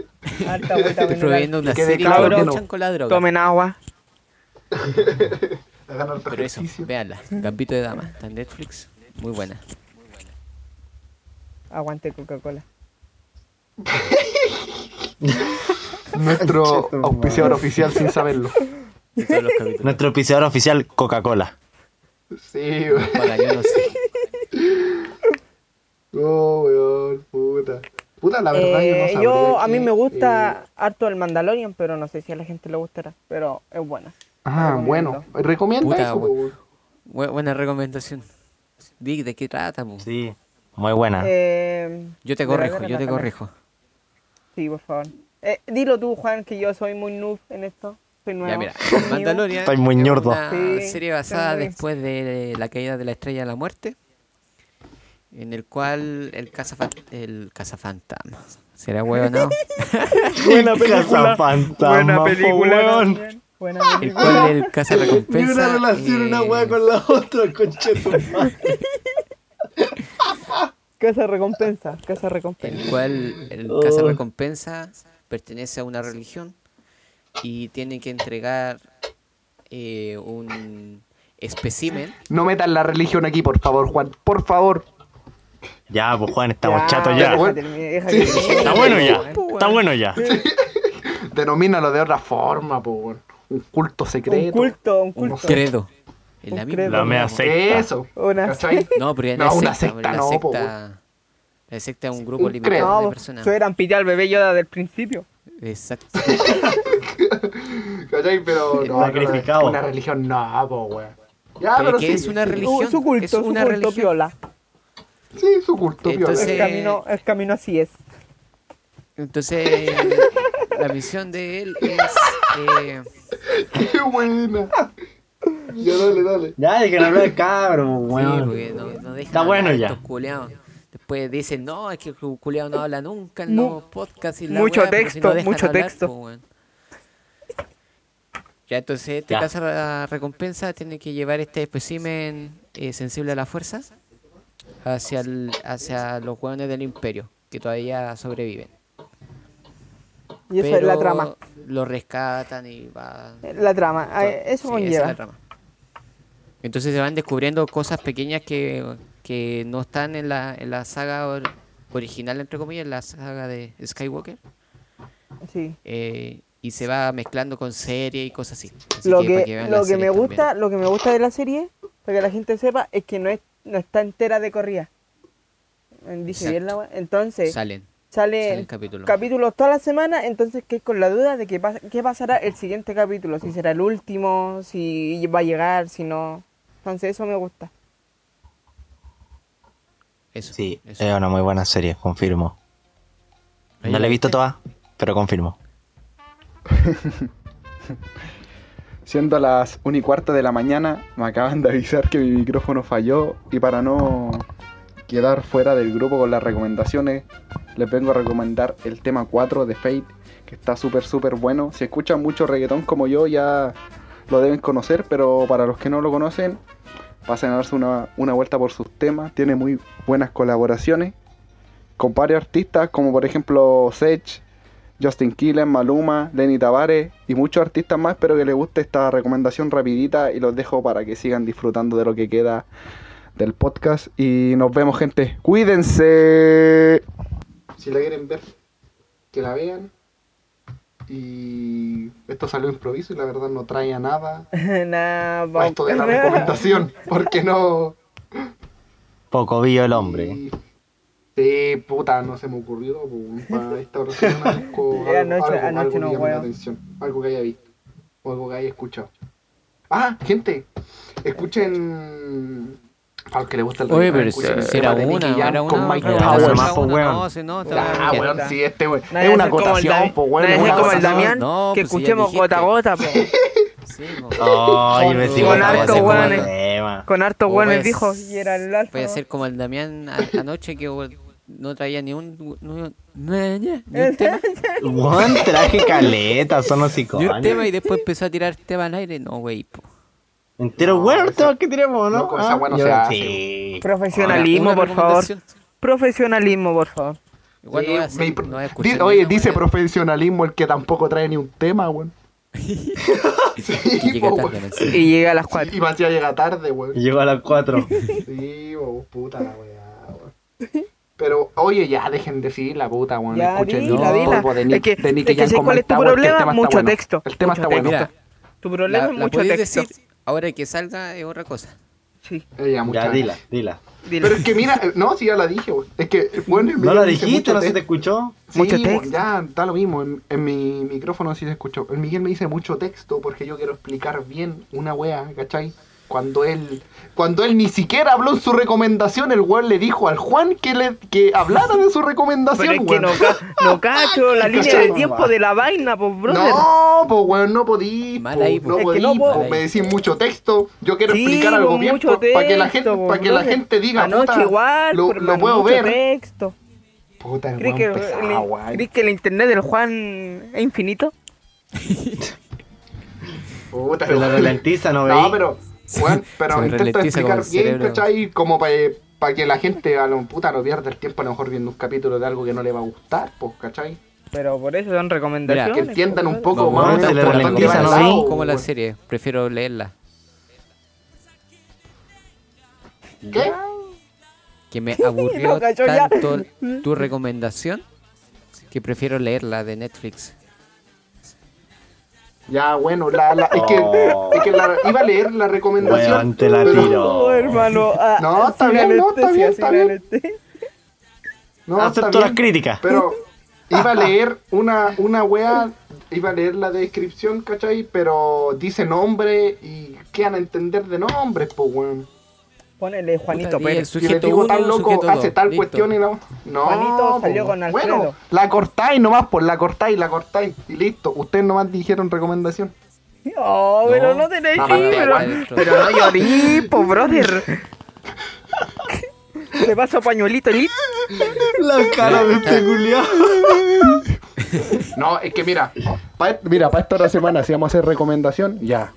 Harta vuelta estoy promoviendo una serie claro que que luchan no. con la droga. Tomen agua. Hagan Pero eso, véanla. Gambito de Dama, está en Netflix. Muy buena. Aguante Coca-Cola. Nuestro auspiciador oficial sin saberlo. Nuestro auspiciador oficial, Coca-Cola. Sí, weón. Paga, yo no sé. Oh, weón, puta. Puta, la verdad, Eh, yo no yo, a mí que, me gusta eh, harto el Mandalorian, pero no sé si a la gente le gustará. Pero es buena. Ah, bueno. Recomienda Puta, eso. Bu- buena recomendación. Di, ¿de qué trata? po? Sí, muy buena. Eh, Yo te corrijo, yo te corrijo. Sí, por favor. Eh, dilo tú, Juan, que yo soy muy noob en esto. Soy nuevo. Ya, mira. Mandalorian Estoy muy ñordo. una Sí, serie basada después de la caída de la Estrella de la Muerte, en el cual el cazafan el cazafantasma será huevonao, Buena película. Buena película. Buena el película. cual el caza Ni recompensa una relación una weá con la otra, conchetumare. Casa recompensa. Casa recompensa. el cual el Oh. caza recompensa pertenece a una religión y tiene que entregar eh, un espécimen No metan la religión aquí, por favor, Juan. Por favor. Ya, pues Juan, estamos Ya, chatos ya, deja Sí. Está bueno ya, Weón. está bueno ya. Denomínalo de otra forma, po, weón. Un culto Un secreto. culto, un culto. sé. credo. Es la Un misma. La mea secta. Eso. Una- ¿Cachai? No, pero ya No, no, es una secta, no, po, secta, la secta es un grupo Un limitado credo. de No, personas. eso eran pillar al bebé Yoda del principio. Exacto. ¿Cachai? Pero no, Sacrificado. no, una religión no, po, weón. Ya, Pero pero que sí, es una sí. religión. Su culto, es su una culto religión. piola. Sí, su culto. Entonces- El camino, el camino así es. Entonces, la misión de él es. eh, Qué buena. Ya, dale, dale. Ya, dejen hablar el cabro, sí, porque no, no dejan Está bueno ya. estos culeados. Después dicen, no, es que el culeado no habla nunca en los podcasts y la mucho weá, pero si texto, no mucho hablar, texto. po, weón. Ya, entonces este Ya. caza la recompensa tiene que llevar este espécimen eh, sensible a la fuerza hacia, el- hacia los hueones del imperio, que todavía sobreviven. Y esa es la trama. Lo rescatan y va. La trama. Eso sí, esa es conlleva. la trama. Entonces se van descubriendo cosas pequeñas que, que no están en la, en la saga or- original, entre comillas, en la saga de Skywalker. Sí. eh, y se va mezclando con serie y cosas así. Así Lo que, lo que me gusta, lo que me gusta de la serie, para que la gente sepa, es que no es, no está entera de corrida. Dice bien la wea. Entonces, Salen. sale salen capítulos. capítulos toda la semana, entonces que con la duda de que pas- qué pasará el siguiente capítulo, si será el último, si va a llegar, si no. Entonces eso me gusta. Eso, Sí, eso. es una muy buena serie, confirmo. No la he visto toda, pero confirmo. Siendo las 1 y cuarto de la mañana, me acaban de avisar que mi micrófono falló y para no quedar fuera del grupo con las recomendaciones, les vengo a recomendar el tema 4 de Fate, que está súper súper bueno. Si escuchan mucho reggaetón como yo ya lo deben conocer, pero para los que no lo conocen, pasen a darse una, una vuelta por sus temas. Tiene muy buenas colaboraciones con varios artistas, como por ejemplo Sech, Justin Quiles, Maluma, Lenny Tavares y muchos artistas más. Espero que les guste esta recomendación rapidita y los dejo para que sigan disfrutando de lo que queda del podcast. Y nos vemos, gente. Cuídense. Si la quieren ver, que la vean. Y esto salió improviso y la verdad no traía nada Nada, esto de la recomendación. Porque no... Poco vio el hombre. Y- Sí, puta, no se me ocurrió. pues, Para esta Eh, algo, anoche- algo- anoche algo que no, llame la weón. atención. Algo que haya visto. O algo que haya escuchado. Ah, gente, escuchen Al que le gusta el Oye, pero escucha si, era una, era con una. Mike era Tower. más, weón. No, si no, Ah, weón, sí, este weón. Es una acotación, po, weón. es como el. Damián No, que pues escuchemos gota a gota, po. Sí. Ay, me sigo Con con harto problema. Con hartos O buenos es- dijo y era el alfa. Voy a ser como el Damián anoche que weón, no traía ni un, ni un, ni un tema, Juan traje caleta, son ni un hocicones. tema y después empezó a tirar tema al aire. No, güey. po. Entero bueno el tema que tenemos, ¿no? Loco, esa Ah, weá no yo- se hace, Sí. Profesionalismo, por favor. Profesionalismo, por favor. Igual no voy a hacer- Mi- no voy a di- escuchar Oye, dice profesionalismo el que tampoco trae ni un tema, weón. Sí, llega po, tarde. Y llega a las 4. Y ya llega tarde, weón. Llegó a las 4. Sí, bo, puta la weá, weón. Pero, oye, ya dejen de decir la puta, weón. Ya, Escuchen polvo de Es Nick, que- de Nicky es que sé cuál es tu problema, está mucho bueno. texto, El tema mucho está bueno. Mira, Tu problema la, es mucho texto. decir, ahora que salga es otra cosa. Sí, Eh, ya, mucha- Ya, dila, dila. Pero es que mira, eh, no, sí ya la dije, weón. Es que, bueno, No la dijiste, no se te escuchó. Sí, Mucho texto. ya da lo mismo. En, en mi micrófono sí se escuchó. El Miguel me dice mucho texto porque yo quiero explicar bien una wea, ¿cachai? Cuando él, cuando él ni siquiera habló en su recomendación, el weón le dijo al Juan que le que hablara de su recomendación, Pero es que no, ca- no cacho la línea de tiempo de la vaina, pues, brother. No, pues weón, no podí. Mal po, ahí, po. no podí, no, po. po, me decís mucho texto. Yo quiero Sí, explicar algo bien mucho para que la gente, texto, para que la gente diga, Anoche puta, igual, lo, lo puedo mucho ver. texto. Puta, el ¿Crees que, pesado, el, weón. ¿Crees que el internet del Juan es infinito? Puta, Se la weón. ralentiza, ¿no No, veis? pero, bueno, pero como explicar bien. ¿cachai? Como para que la gente a lo puta no pierda el tiempo a lo mejor viendo un capítulo de algo que no le va a gustar, pues, ¿cachai? Pero por eso son recomendaciones. Que entiendan un poco más la weón. serie, prefiero leerla. ¿Qué? Que me aburrió No, cachó ya. tanto tu recomendación que prefiero leerla de Netflix. Ya, bueno, la, la, es que, Oh. es que la, iba a leer la recomendación. Te la pero- tiro. Oh, hermano. ah, No, está bien, no, está bien, está bien. No, Acepto las críticas. Pero iba a leer una, una wea, iba a leer la descripción, ¿cachai? Pero dice nombre y quedan a entender de nombres, pues, weón. Ponele Juanito Puta, el Pérez. Digo uno, tan loco, hace tal listo. cuestión y no. No, Juanito salió po, con Alfredo. Bueno, la cortáis nomás, pues la cortáis, la cortáis. Y listo. Ustedes nomás dijeron recomendación. Oh, pero No. no tenéis No, sí, no, pero, no llorí, po, brother. Le paso pañuelito, lit. La cara de este. No, es que mira, pa- mira, para esta otra semana, si vamos a hacer recomendación, ya.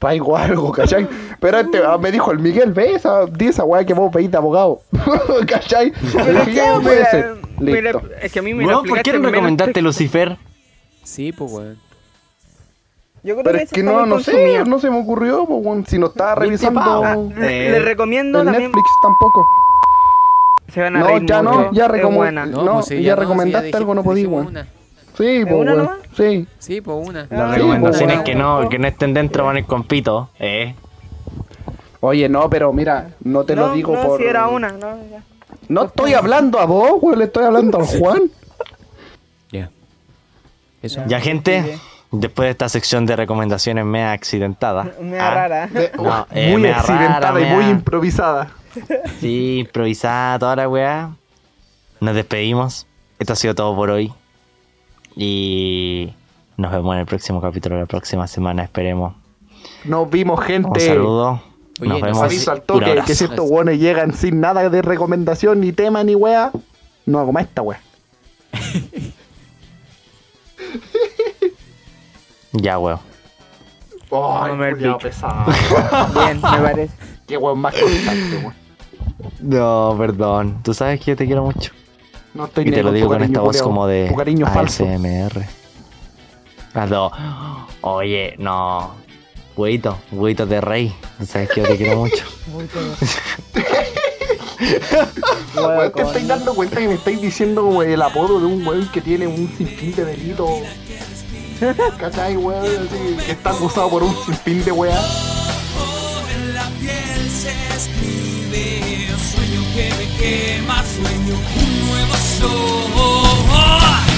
Traigo algo, ¿cachai? Pero este, ah, me dijo el Miguel, ve esa, di esa weá que vos pedís de abogado. ¿cachai? Pero dije, que, ya, puede mira, ser. mira, Listo. es que a mí me lo Weón, ¿por qué no en recomendaste. Lucifer? Sí, pues, weón. Yo creo Pero que es que no, no sé, consumido. no se me ocurrió, po, weón, si no estaba ¿Viste, revisando? Ah, Eh, le, le recomiendo el también. Netflix tampoco. Se van a No, reír ya mucho. no, ya recomo- buena. No, pues sí, ya no, sí, recomendaste dije- algo, no podí, weón. Una. Sí, po, una nomás? Sí. Sí, pues una. Las Ah, recomendaciones sí, que no, que no estén dentro van a ir con pito, eh. Oye, no, pero mira, no te no, lo digo no, por. si era una, no, ya. No estoy hablando a vos, weón, le estoy hablando al Juan. Ya. Eso. Ya, gente, después de esta sección de recomendaciones mea accidentada. Mea ah, rara. De- No, eh, muy mea accidentada rara, y muy improvisada. Sí, improvisada toda la weá. Nos despedimos. Esto ha sido todo por hoy. Y nos vemos en el próximo capítulo la próxima semana, esperemos. Nos vimos, Un gente. saludo. Oye, nos nos vemos. Aviso al Un toque que si estos weones llegan sin nada de recomendación, ni tema, ni wea, no hago más esta wea. Ya, weón. Ay, No me pesado. Bien, me parece. Qué weón más constante, weón. No, perdón. Tú sabes que yo te quiero mucho. No estoy Y te lo digo con esta voz como de. ASMR. No. Oye, no. Huevito, huevito de rey. Sabes que yo te quiero mucho. Weón, te estáis dando cuenta que me estáis diciendo como el apodo de un weón que tiene un sinfín de delitos. ¿Cachai, weón? Así, que está acusado por un sinfín de weas. en la piel se escribe sueño que me quema sueño un nuevo sol